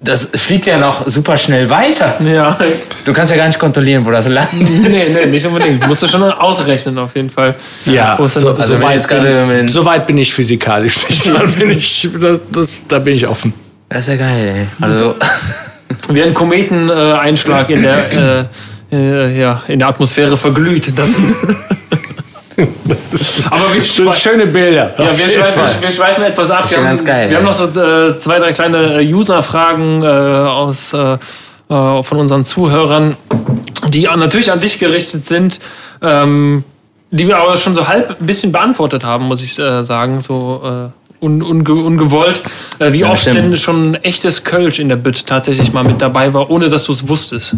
A: das fliegt ja noch super schnell weiter.
C: Ja.
A: Du kannst ja gar nicht kontrollieren, wo das landet.
C: nee, nee, nicht unbedingt. Musst du schon ausrechnen, auf jeden Fall.
B: Ja, so,
A: also
B: so, weit
A: jetzt gerade
B: bin, so weit bin ich physikalisch nicht. Da bin ich, das, das, da bin ich offen.
A: Das ist ja geil, ey. Also,
C: Wie ein Kometeneinschlag in der, äh, äh, ja, in der Atmosphäre verglüht. Dann. Aber wir, schwe
B: schöne Bilder.
C: ja, wir, schweifen, wir schweifen etwas ab. Wir haben,
A: ganz geil,
C: wir haben noch so äh, zwei, drei kleine äh, User-Fragen äh, aus, äh, äh, von unseren Zuhörern, die natürlich an dich gerichtet sind. Ähm, die wir aber schon so halb ein bisschen beantwortet haben, muss ich äh, sagen, so äh, un, unge, ungewollt. Äh, wie
A: Ja,
C: oft
A: stimmt.
C: denn schon ein echtes Kölsch in der Bütt tatsächlich mal mit dabei war, ohne dass du es wusstest.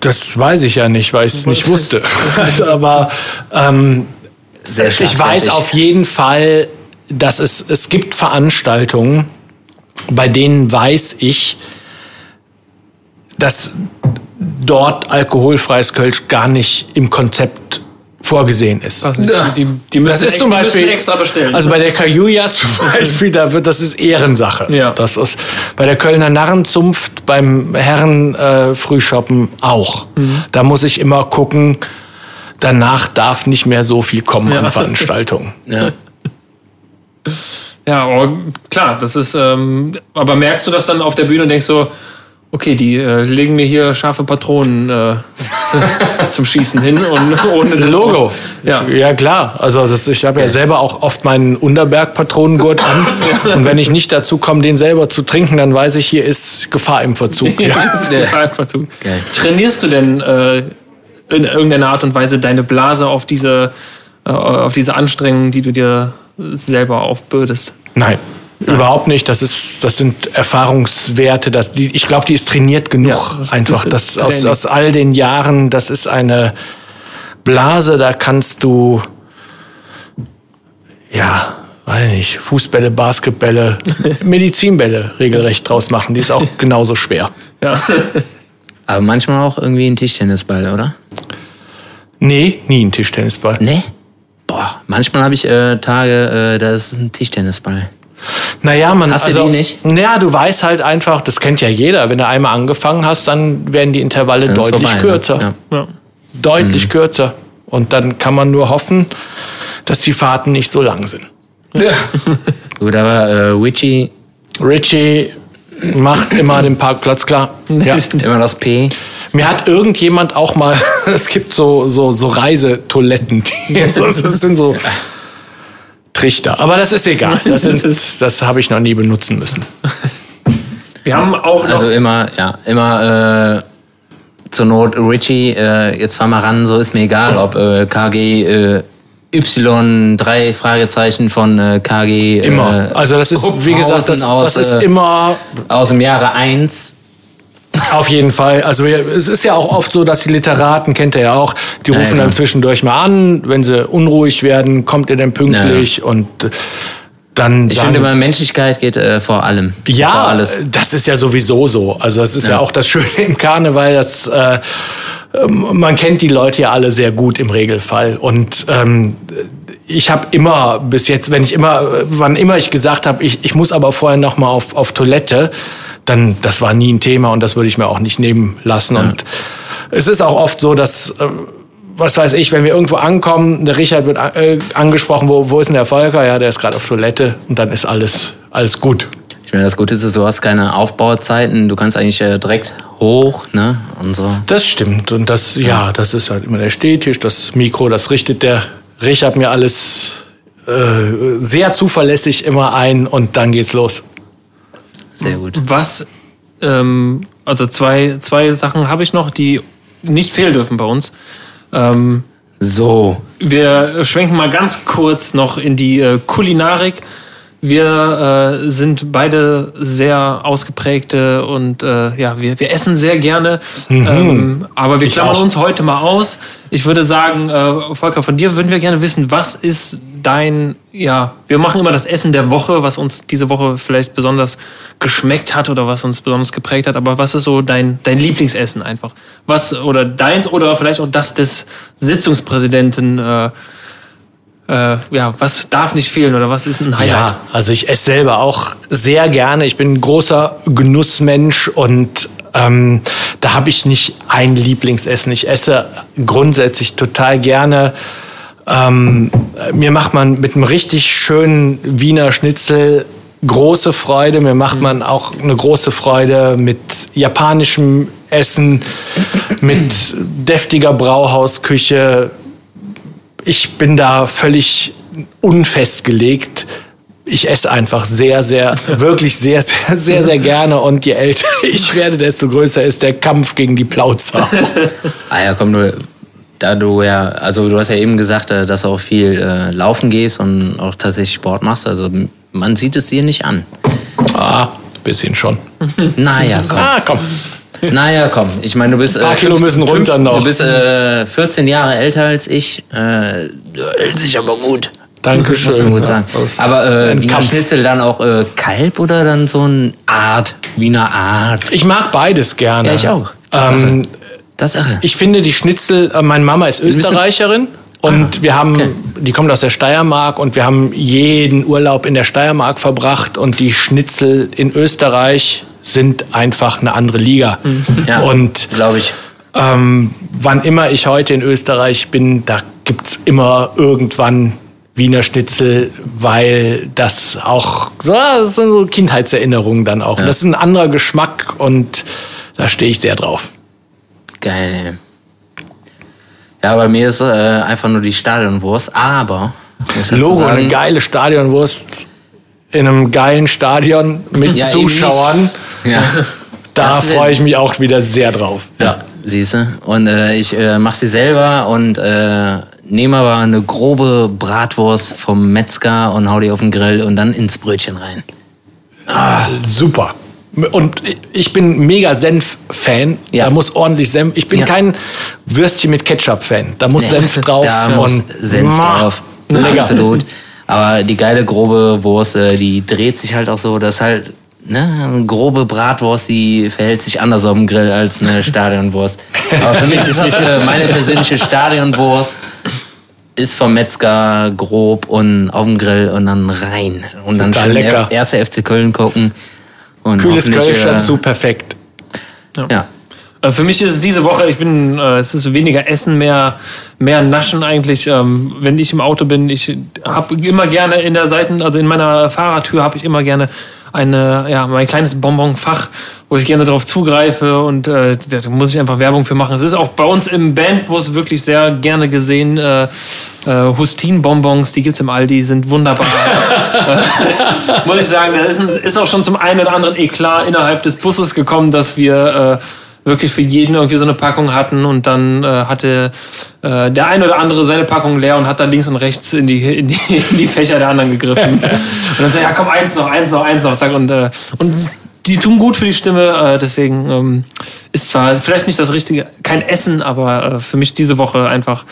B: Das weiß ich ja nicht, weil ich es nicht wusste. Aber ähm,
A: sehr
B: ich weiß auf jeden Fall, dass es, es gibt Veranstaltungen, bei denen weiß ich, dass dort alkoholfreies Kölsch gar nicht im Konzept vorgesehen ist.
C: Nicht, Die, die müssen,
B: Das ist zum Beispiel
C: extra bestellen.
B: Also bei der Kajuja zum Beispiel, da wird das ist Ehrensache.
C: Ja.
B: Das ist bei der Kölner Narrenzunft, beim Herren äh, Frühshoppen auch.
C: Mhm.
B: Da muss ich immer gucken. Danach darf nicht mehr so viel kommen
C: Ja.
B: an Veranstaltungen.
A: Ja.
C: Ja, aber klar, das ist. Ähm, aber merkst du das dann auf der Bühne und denkst so, okay, die äh, legen mir hier scharfe Patronen äh, zu- zum Schießen hin und ohne
B: Logo.
C: Ja.
B: ja klar. Also das, ich habe ja selber auch oft meinen Unterberg-Patronengurt an. Und wenn ich nicht dazu komme, den selber zu trinken, dann weiß ich, hier ist Gefahr im Verzug.
C: Ja,
A: Ja.
C: einfach zu.
A: Geil.
C: Trainierst du denn äh, in irgendeiner Art und Weise deine Blase auf diese, äh, auf diese Anstrengungen, die du dir selber aufbürdest?
B: Nein. Überhaupt nicht. Das ist, das sind Erfahrungswerte. Das, die, ich glaube, die ist trainiert genug.
C: Ja, das
B: Einfach. Das aus, aus all den Jahren. Das ist eine Blase. Da kannst du, ja, weiß nicht, Fußbälle, Basketbälle, Medizinbälle regelrecht draus machen. Die ist auch genauso schwer.
C: Ja.
A: Aber manchmal auch irgendwie ein Tischtennisball, oder?
B: Nee, nie ein Tischtennisball.
A: Nee? Boah, manchmal habe ich äh, Tage, äh, da ist ein Tischtennisball.
B: Naja, man.
A: Hast du
B: also,
A: die nicht?
B: Naja, du weißt halt einfach, das kennt ja jeder. Wenn du einmal angefangen hast, dann werden die Intervalle
A: Dann
B: deutlich
A: vorbei, ne?
B: kürzer.
A: Ja.
C: ja.
B: deutlich kürzer. Und dann kann man nur hoffen, dass die Fahrten nicht so lang sind.
A: Gut, aber äh, Witchy,
B: Richie macht immer den Parkplatz klar. Ja.
A: immer das P.
B: Mir hat irgendjemand auch mal, es gibt so, so, so Reisetoiletten, die, das sind so Trichter. Aber das ist egal. Das,
C: Das
B: das habe ich noch nie benutzen müssen.
C: Wir haben auch noch.
A: Also immer, ja, immer äh, zur Not Richie, äh, jetzt fahr mal ran, so ist mir egal, ob äh, KG äh, Y, drei Fragezeichen von äh, KG.
B: Immer.
A: Äh,
B: also das ist, wie gesagt, das,
A: aus,
B: das ist
A: äh,
B: immer
A: aus dem Jahre 1.
B: Auf jeden Fall. Also es ist ja auch oft so, dass die Literaten, kennt ihr ja auch, die
A: Ja,
B: rufen
A: ja,
B: dann
A: klar.
B: zwischendurch mal an, wenn sie unruhig werden, kommt ihr denn pünktlich und äh, dann
A: Ich
B: sagen,
A: finde immer, Menschlichkeit geht äh, vor allem. Vor
B: ja,
A: alles.
B: das ist ja sowieso so. Also das ist ja,
A: Ja.
B: auch das Schöne im Karneval, dass äh, ähm, man kennt die Leute ja alle sehr gut im Regelfall und ähm, ich habe immer bis jetzt, wenn ich immer, wann immer ich gesagt habe, ich, ich muss aber vorher noch mal auf, auf Toilette, dann das war nie ein Thema und das würde ich mir auch nicht nehmen lassen. Und es ist auch oft so, dass äh, was weiß ich, wenn wir irgendwo ankommen, der Richard wird äh, angesprochen, wo, wo ist denn der Volker? Ja, der ist gerade auf Toilette und dann ist alles alles gut.
A: Ich meine, das Gute ist, du hast keine Aufbauzeiten, du kannst eigentlich äh, direkt hoch, ne? Und so.
B: Das stimmt. Und das, ja, das ist halt immer der Stehtisch, das Mikro, das richtet der Richard mir alles äh, sehr zuverlässig immer ein und dann geht's los.
A: Sehr gut.
C: Was, ähm, also zwei, zwei Sachen habe ich noch, die nicht fehlen dürfen bei uns. Ähm,
A: So.
C: wir schwenken mal ganz kurz noch in die äh, Kulinarik. Wir äh, sind beide sehr ausgeprägte und äh, ja, wir, wir essen sehr gerne. Ähm, aber wir klammern
B: auch.
C: uns heute mal aus. Ich würde sagen, äh, Volker, von dir würden wir gerne wissen, was ist dein, ja, wir machen immer das Essen der Woche, was uns diese Woche vielleicht besonders geschmeckt hat oder was uns besonders geprägt hat. Aber was ist so dein, dein Lieblingsessen einfach? Was, oder deins oder vielleicht auch das des Sitzungspräsidenten, äh, äh, ja, was darf nicht fehlen oder was ist ein Highlight?
B: Ja, also ich esse selber auch sehr gerne. Ich bin ein großer Genussmensch und ähm, da habe ich nicht ein Lieblingsessen. Ich esse grundsätzlich total gerne. Ähm, mir macht man mit einem richtig schönen Wiener Schnitzel große Freude. Mir macht man auch eine große Freude mit japanischem Essen, mit deftiger Brauhausküche. Ich bin da völlig unfestgelegt. Ich esse einfach sehr, sehr, wirklich sehr, sehr, sehr, sehr gerne. Und je älter ich werde, desto größer ist der Kampf gegen die Plauzer.
A: Ah ja, komm, du, da du ja, also du hast ja eben gesagt, äh, dass du auch viel äh, laufen gehst und auch tatsächlich Sport machst. Also man sieht es dir nicht an.
B: Ah, bisschen schon.
A: Naja, komm.
B: Ah, komm.
A: Naja, komm. Ich meine, du bist.
B: Ein paar Kilo müssen runter noch.
A: Du bist äh, 14 Jahre älter als ich. Äh, du hältst sich aber gut.
B: Dankeschön.
A: Muss man gut sagen.
B: Ja,
A: Aber äh, Wiener
B: Kampf.
A: Schnitzel dann auch äh, Kalb oder dann so ein Art, Wiener Art?
B: Ich mag beides gerne.
A: Ja, ich auch.
B: Ähm,
A: Das irre.
B: ich finde die Schnitzel, äh, meine Mama ist Österreicherin. Und wir haben,
A: okay.
B: die kommt aus der Steiermark und wir haben jeden Urlaub in der Steiermark verbracht und die Schnitzel in Österreich sind einfach eine andere Liga.
A: Ja,
B: Und
A: glaube ich.
B: ähm, wann immer ich heute in Österreich bin, da gibt's immer irgendwann Wiener Schnitzel, weil das auch so, das sind so Kindheitserinnerungen dann auch. Das ist ein anderer Geschmack und da stehe ich sehr drauf.
A: Geil, ey. Ja, bei mir ist äh, einfach nur die Stadionwurst, aber.
B: Logo,
A: sagen,
B: eine geile Stadionwurst in einem geilen Stadion mit
A: Ja,
B: Zuschauern.
A: Ja.
B: Da freue ich mich auch wieder sehr drauf.
A: Ja, siehste. Und äh, ich äh, mache sie selber und äh, nehme aber eine grobe Bratwurst vom Metzger und hau die auf den Grill und dann ins Brötchen rein.
B: Super. Und ich bin mega Senf-Fan.
A: Ja.
B: Da muss ordentlich Senf. Ich bin
A: Ja.
B: kein Würstchen mit Ketchup-Fan. Da muss
A: Nee,
B: Senf drauf.
A: Da muss
B: und
A: Senf
B: Mwah.
A: drauf.
B: Lecker.
A: Absolut. Aber die geile grobe Wurst, äh, die dreht sich halt auch so, dass halt ne, eine grobe Bratwurst, die verhält sich anders auf dem Grill als eine Stadionwurst. Aber für mich ist das äh, meine persönliche Stadionwurst. Ist vom Metzger grob und auf dem Grill und dann rein. Und dann schön
B: lecker.
A: erste FC Köln gucken. Und
B: Kühles Kölsch
A: äh,
B: dazu, perfekt.
A: Ja.
C: Äh, Für mich ist es diese Woche, ich bin, äh, es ist weniger Essen, mehr, mehr Naschen eigentlich. Ähm, wenn ich im Auto bin, ich habe immer gerne in der Seiten, also in meiner Fahrertür habe ich immer gerne eine, ja, mein kleines Bonbonfach, wo ich gerne darauf zugreife und äh, da muss ich einfach Werbung für machen. Es ist auch bei uns im Bandbus wirklich sehr gerne gesehen. Äh, äh, Hustin-Bonbons, die gibt's im Aldi, sind wunderbar. äh, muss ich sagen, da ist, ist auch schon zum einen oder anderen Eklat innerhalb des Busses gekommen, dass wir äh, wirklich für jeden irgendwie so eine Packung hatten und dann äh, hatte äh, der ein oder andere seine Packung leer und hat dann links und rechts in die, in die, in die Fächer der anderen gegriffen. und dann sagt, ja komm, eins noch, eins noch, eins noch. Zack, und, äh, und die tun gut für die Stimme, äh, deswegen ähm, ist zwar vielleicht nicht das richtige, kein Essen, aber äh, für mich diese Woche einfach,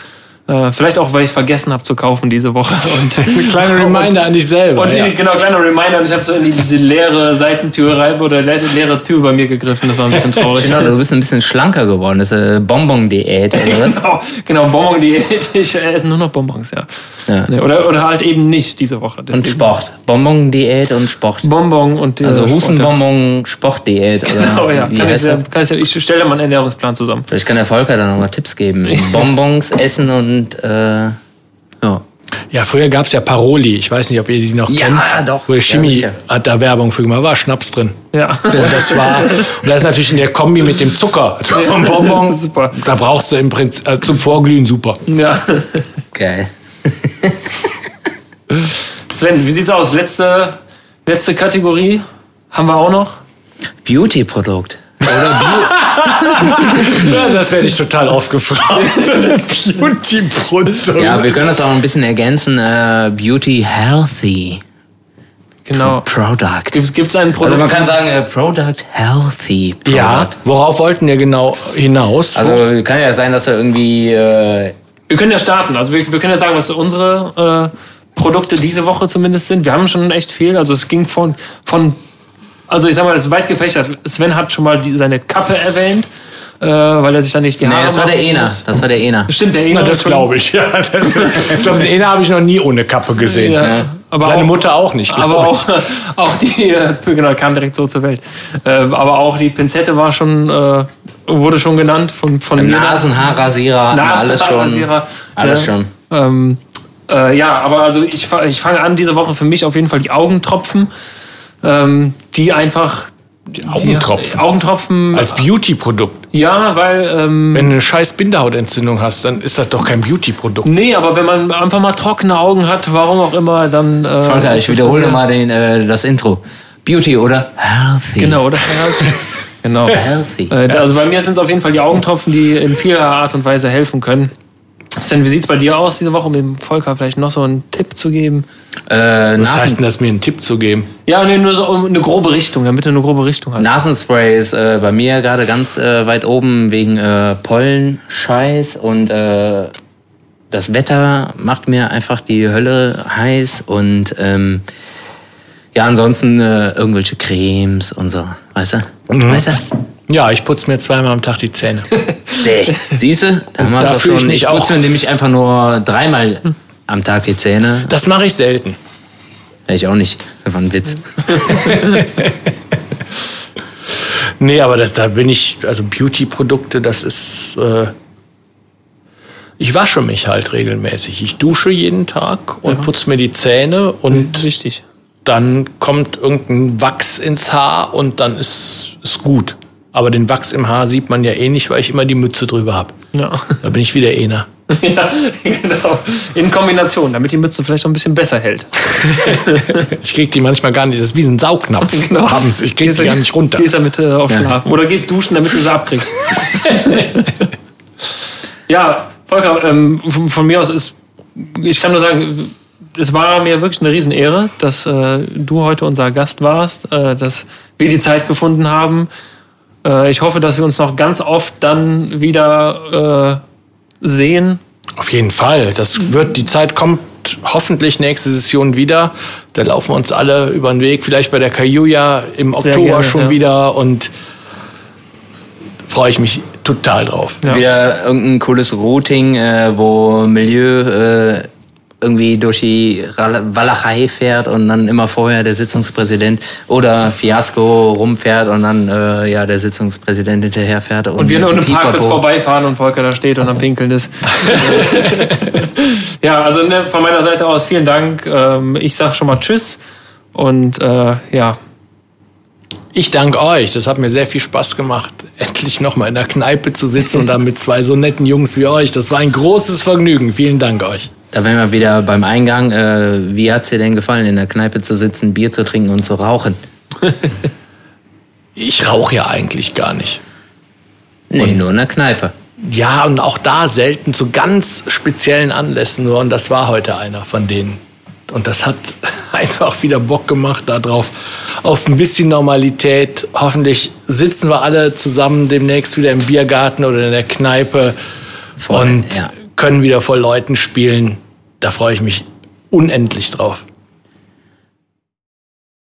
C: äh, vielleicht auch, weil ich es vergessen habe zu kaufen diese Woche. Und,
B: Ein kleiner Reminder an dich selber.
C: und die,
B: ja.
C: genau, kleiner Reminder, und ich habe so in die, diese leere Seitentür rein oder le leere Tür bei mir gegriffen. Das war ein bisschen traurig.
A: Genau, du bist ein bisschen schlanker geworden. Das ist äh, Bonbon-Diät, oder was?
C: genau, genau Bonbon-Diät. Ich esse nur noch Bonbons, ja.
A: Ja.
C: Nee, Oder, oder halt eben nicht diese Woche.
A: Und
C: Deswegen
A: Sport. Bonbon-Diät und Sport.
C: Bonbon und äh,
A: Also
C: ja.
A: Hustenbonbon, Sportdiät. Oder
C: Genau, ja. Kann ich,
A: das?
C: kann ich, ich stelle mal einen Ernährungsplan zusammen.
A: Vielleicht kann der Volker dann nochmal Tipps geben. Bonbons essen und äh, ja.
B: Ja, früher gab's ja Paroli. Ich weiß nicht, ob ihr die noch
A: Ja,
B: kennt.
A: doch.
B: Wo
A: Ja,
B: Chemie
A: sicher.
B: hat da Werbung für gemacht. War Schnaps drin.
C: Ja.
B: Und das war, und das ist natürlich in der Kombi mit dem Zucker vom Bonbon.
C: Super.
B: Da brauchst du im Prinzip äh, zum Vorglühen super.
C: ja.
A: Geil.
C: Sven, wie sieht's aus? Letzte, letzte Kategorie haben wir auch noch.
A: Beauty-Produkt.
B: Ja, das werde ich total oft gefragt. Beauty-Produkt.
A: Ja, wir können das auch ein bisschen ergänzen. Äh, Beauty Healthy
C: Genau.
A: Product.
C: Gibt es ein Produkt?
A: Also man kann sagen, äh, Product Healthy Product.
B: Ja, worauf wollten wir genau hinaus?
A: Also kann ja sein, dass er irgendwie äh,
C: wir können ja starten. Also wir, wir können ja sagen, was unsere äh, Produkte diese Woche zumindest sind. Wir haben schon echt viel. Also es ging von, von also ich sag mal, das ist weit gefächert. Sven hat schon mal die, seine Kappe erwähnt. äh, weil er sich dann nicht die Haare
A: Nee, das war der Ena. Das war der Ena.
C: Stimmt, der Ena.
B: Na, das glaube ich. Ja, das, ich glaube, den Ena habe ich noch nie ohne Kappe gesehen.
C: Ja. Aber
B: Seine
C: auch,
B: Mutter auch nicht.
C: Aber auch, auch die, äh, genau, kam direkt so zur Welt. Äh, aber auch die Pinzette war schon, äh, wurde schon genannt von, von mir.
A: Nasenhaarrasierer, alles schon.
C: Nasenhaarrasierer.
A: Alles
C: Ja.
A: schon.
C: Ähm, äh, ja, aber also ich, ich fange an, diese Woche für mich auf jeden Fall die Augentropfen, ähm, die einfach.
B: Die Augentropfen.
C: Die Augentropfen.
B: Als Beauty-Produkt.
C: ja, weil. Ähm,
B: Wenn du eine scheiß Bindehautentzündung hast, dann ist das doch kein Beauty-Produkt.
C: nee, aber wenn man einfach mal trockene Augen hat, warum auch immer, dann. Äh,
A: Volker,
C: ist
A: ich wiederhole mal den, äh, das Intro. Beauty oder Healthy.
C: Genau, oder? genau.
A: Healthy.
C: Äh, also bei mir sind es auf jeden Fall die Augentropfen, die in vieler Art und Weise helfen können. Sven, wie sieht's bei dir aus diese Woche, um dem Volker vielleicht noch so einen Tipp zu geben?
A: Äh,
B: Was
A: Nasen,
B: heißt denn das, mir einen Tipp zu geben?
C: Ja, nee, nur so um eine grobe Richtung, damit du eine grobe Richtung hast.
A: Nasenspray ist äh, bei mir gerade ganz äh, weit oben wegen äh, Pollenscheiß und äh, das Wetter macht mir einfach die Hölle heiß und ähm, ja, ansonsten äh, irgendwelche Cremes und so, weißt du? Weißt du?
B: Ja, ich putze mir zweimal am Tag die Zähne.
A: Siehst du? Da haben wir
B: da ich
A: schon.
B: mich
A: Ich putze mir nämlich einfach nur dreimal am Tag die Zähne.
B: Das mache ich selten.
A: Ja, Ich auch nicht. Das war ein Witz.
B: Nee, aber das, da bin ich, also Beauty-Produkte, das ist. Äh, ich wasche mich halt regelmäßig. Ich dusche jeden Tag und putze mir die Zähne und
C: Wichtig.
B: dann kommt irgendein Wachs ins Haar und dann ist es gut. Aber den Wachs im Haar sieht man ja eh nicht, weil ich immer die Mütze drüber habe.
C: Ja.
B: Da bin ich wieder Ena.
C: ja, genau. In Kombination, damit die Mütze vielleicht noch ein bisschen besser hält.
B: Ich krieg die manchmal gar nicht, das ist wie ein Saugnapf abends. Ich krieg sie gar nicht runter.
C: Gehst damit äh, auf Schlafen. Oder gehst duschen, damit du sie abkriegst. ja, Volker, ähm, von, von mir aus ist, ich kann nur sagen, es war mir wirklich eine Riesenehre, dass äh, du heute unser Gast warst, äh, dass wir die Zeit gefunden haben. Äh, ich hoffe, dass wir uns noch ganz oft dann wieder äh, sehen.
B: Auf jeden Fall. Das wird, die Zeit kommt hoffentlich nächste Session wieder. Da laufen wir uns alle über den Weg. Vielleicht bei der Kajuja im Oktober
C: gerne,
B: schon
C: ja.
B: wieder und freue ich mich total drauf.
C: Ja.
A: Wieder irgendein cooles Routing, äh, wo Milieu äh, irgendwie durch die Walachei fährt und dann immer vorher der Sitzungspräsident oder Fiasco rumfährt und dann äh, ja der Sitzungspräsident hinterher fährt. Und,
C: Und wir nur in einem. Parkplatz vorbeifahren und Volker da steht und am Pinkeln ist. ja, also ne, von meiner Seite aus vielen Dank. Ähm, ich sag schon mal Tschüss. Und äh, ja,
B: Ich danke euch. Das hat mir sehr viel Spaß gemacht, endlich nochmal in der Kneipe zu sitzen und dann mit zwei so netten Jungs wie euch. Das war ein großes Vergnügen. Vielen Dank euch.
A: Da wären wir wieder beim Eingang. Äh, wie hat's dir denn gefallen, in der Kneipe zu sitzen, Bier zu trinken und zu rauchen?
B: Ich rauche ja eigentlich gar nicht.
A: Nee, nur in der Kneipe.
B: Ja, und auch da selten zu ganz speziellen Anlässen nur. Und das war heute einer von denen. Und das hat einfach wieder Bock gemacht darauf, auf ein bisschen Normalität. Hoffentlich sitzen wir alle zusammen demnächst wieder im Biergarten oder in der Kneipe
A: Voll,
B: und
A: ja.
B: Können wieder vor Leuten spielen. Da freue ich mich unendlich drauf.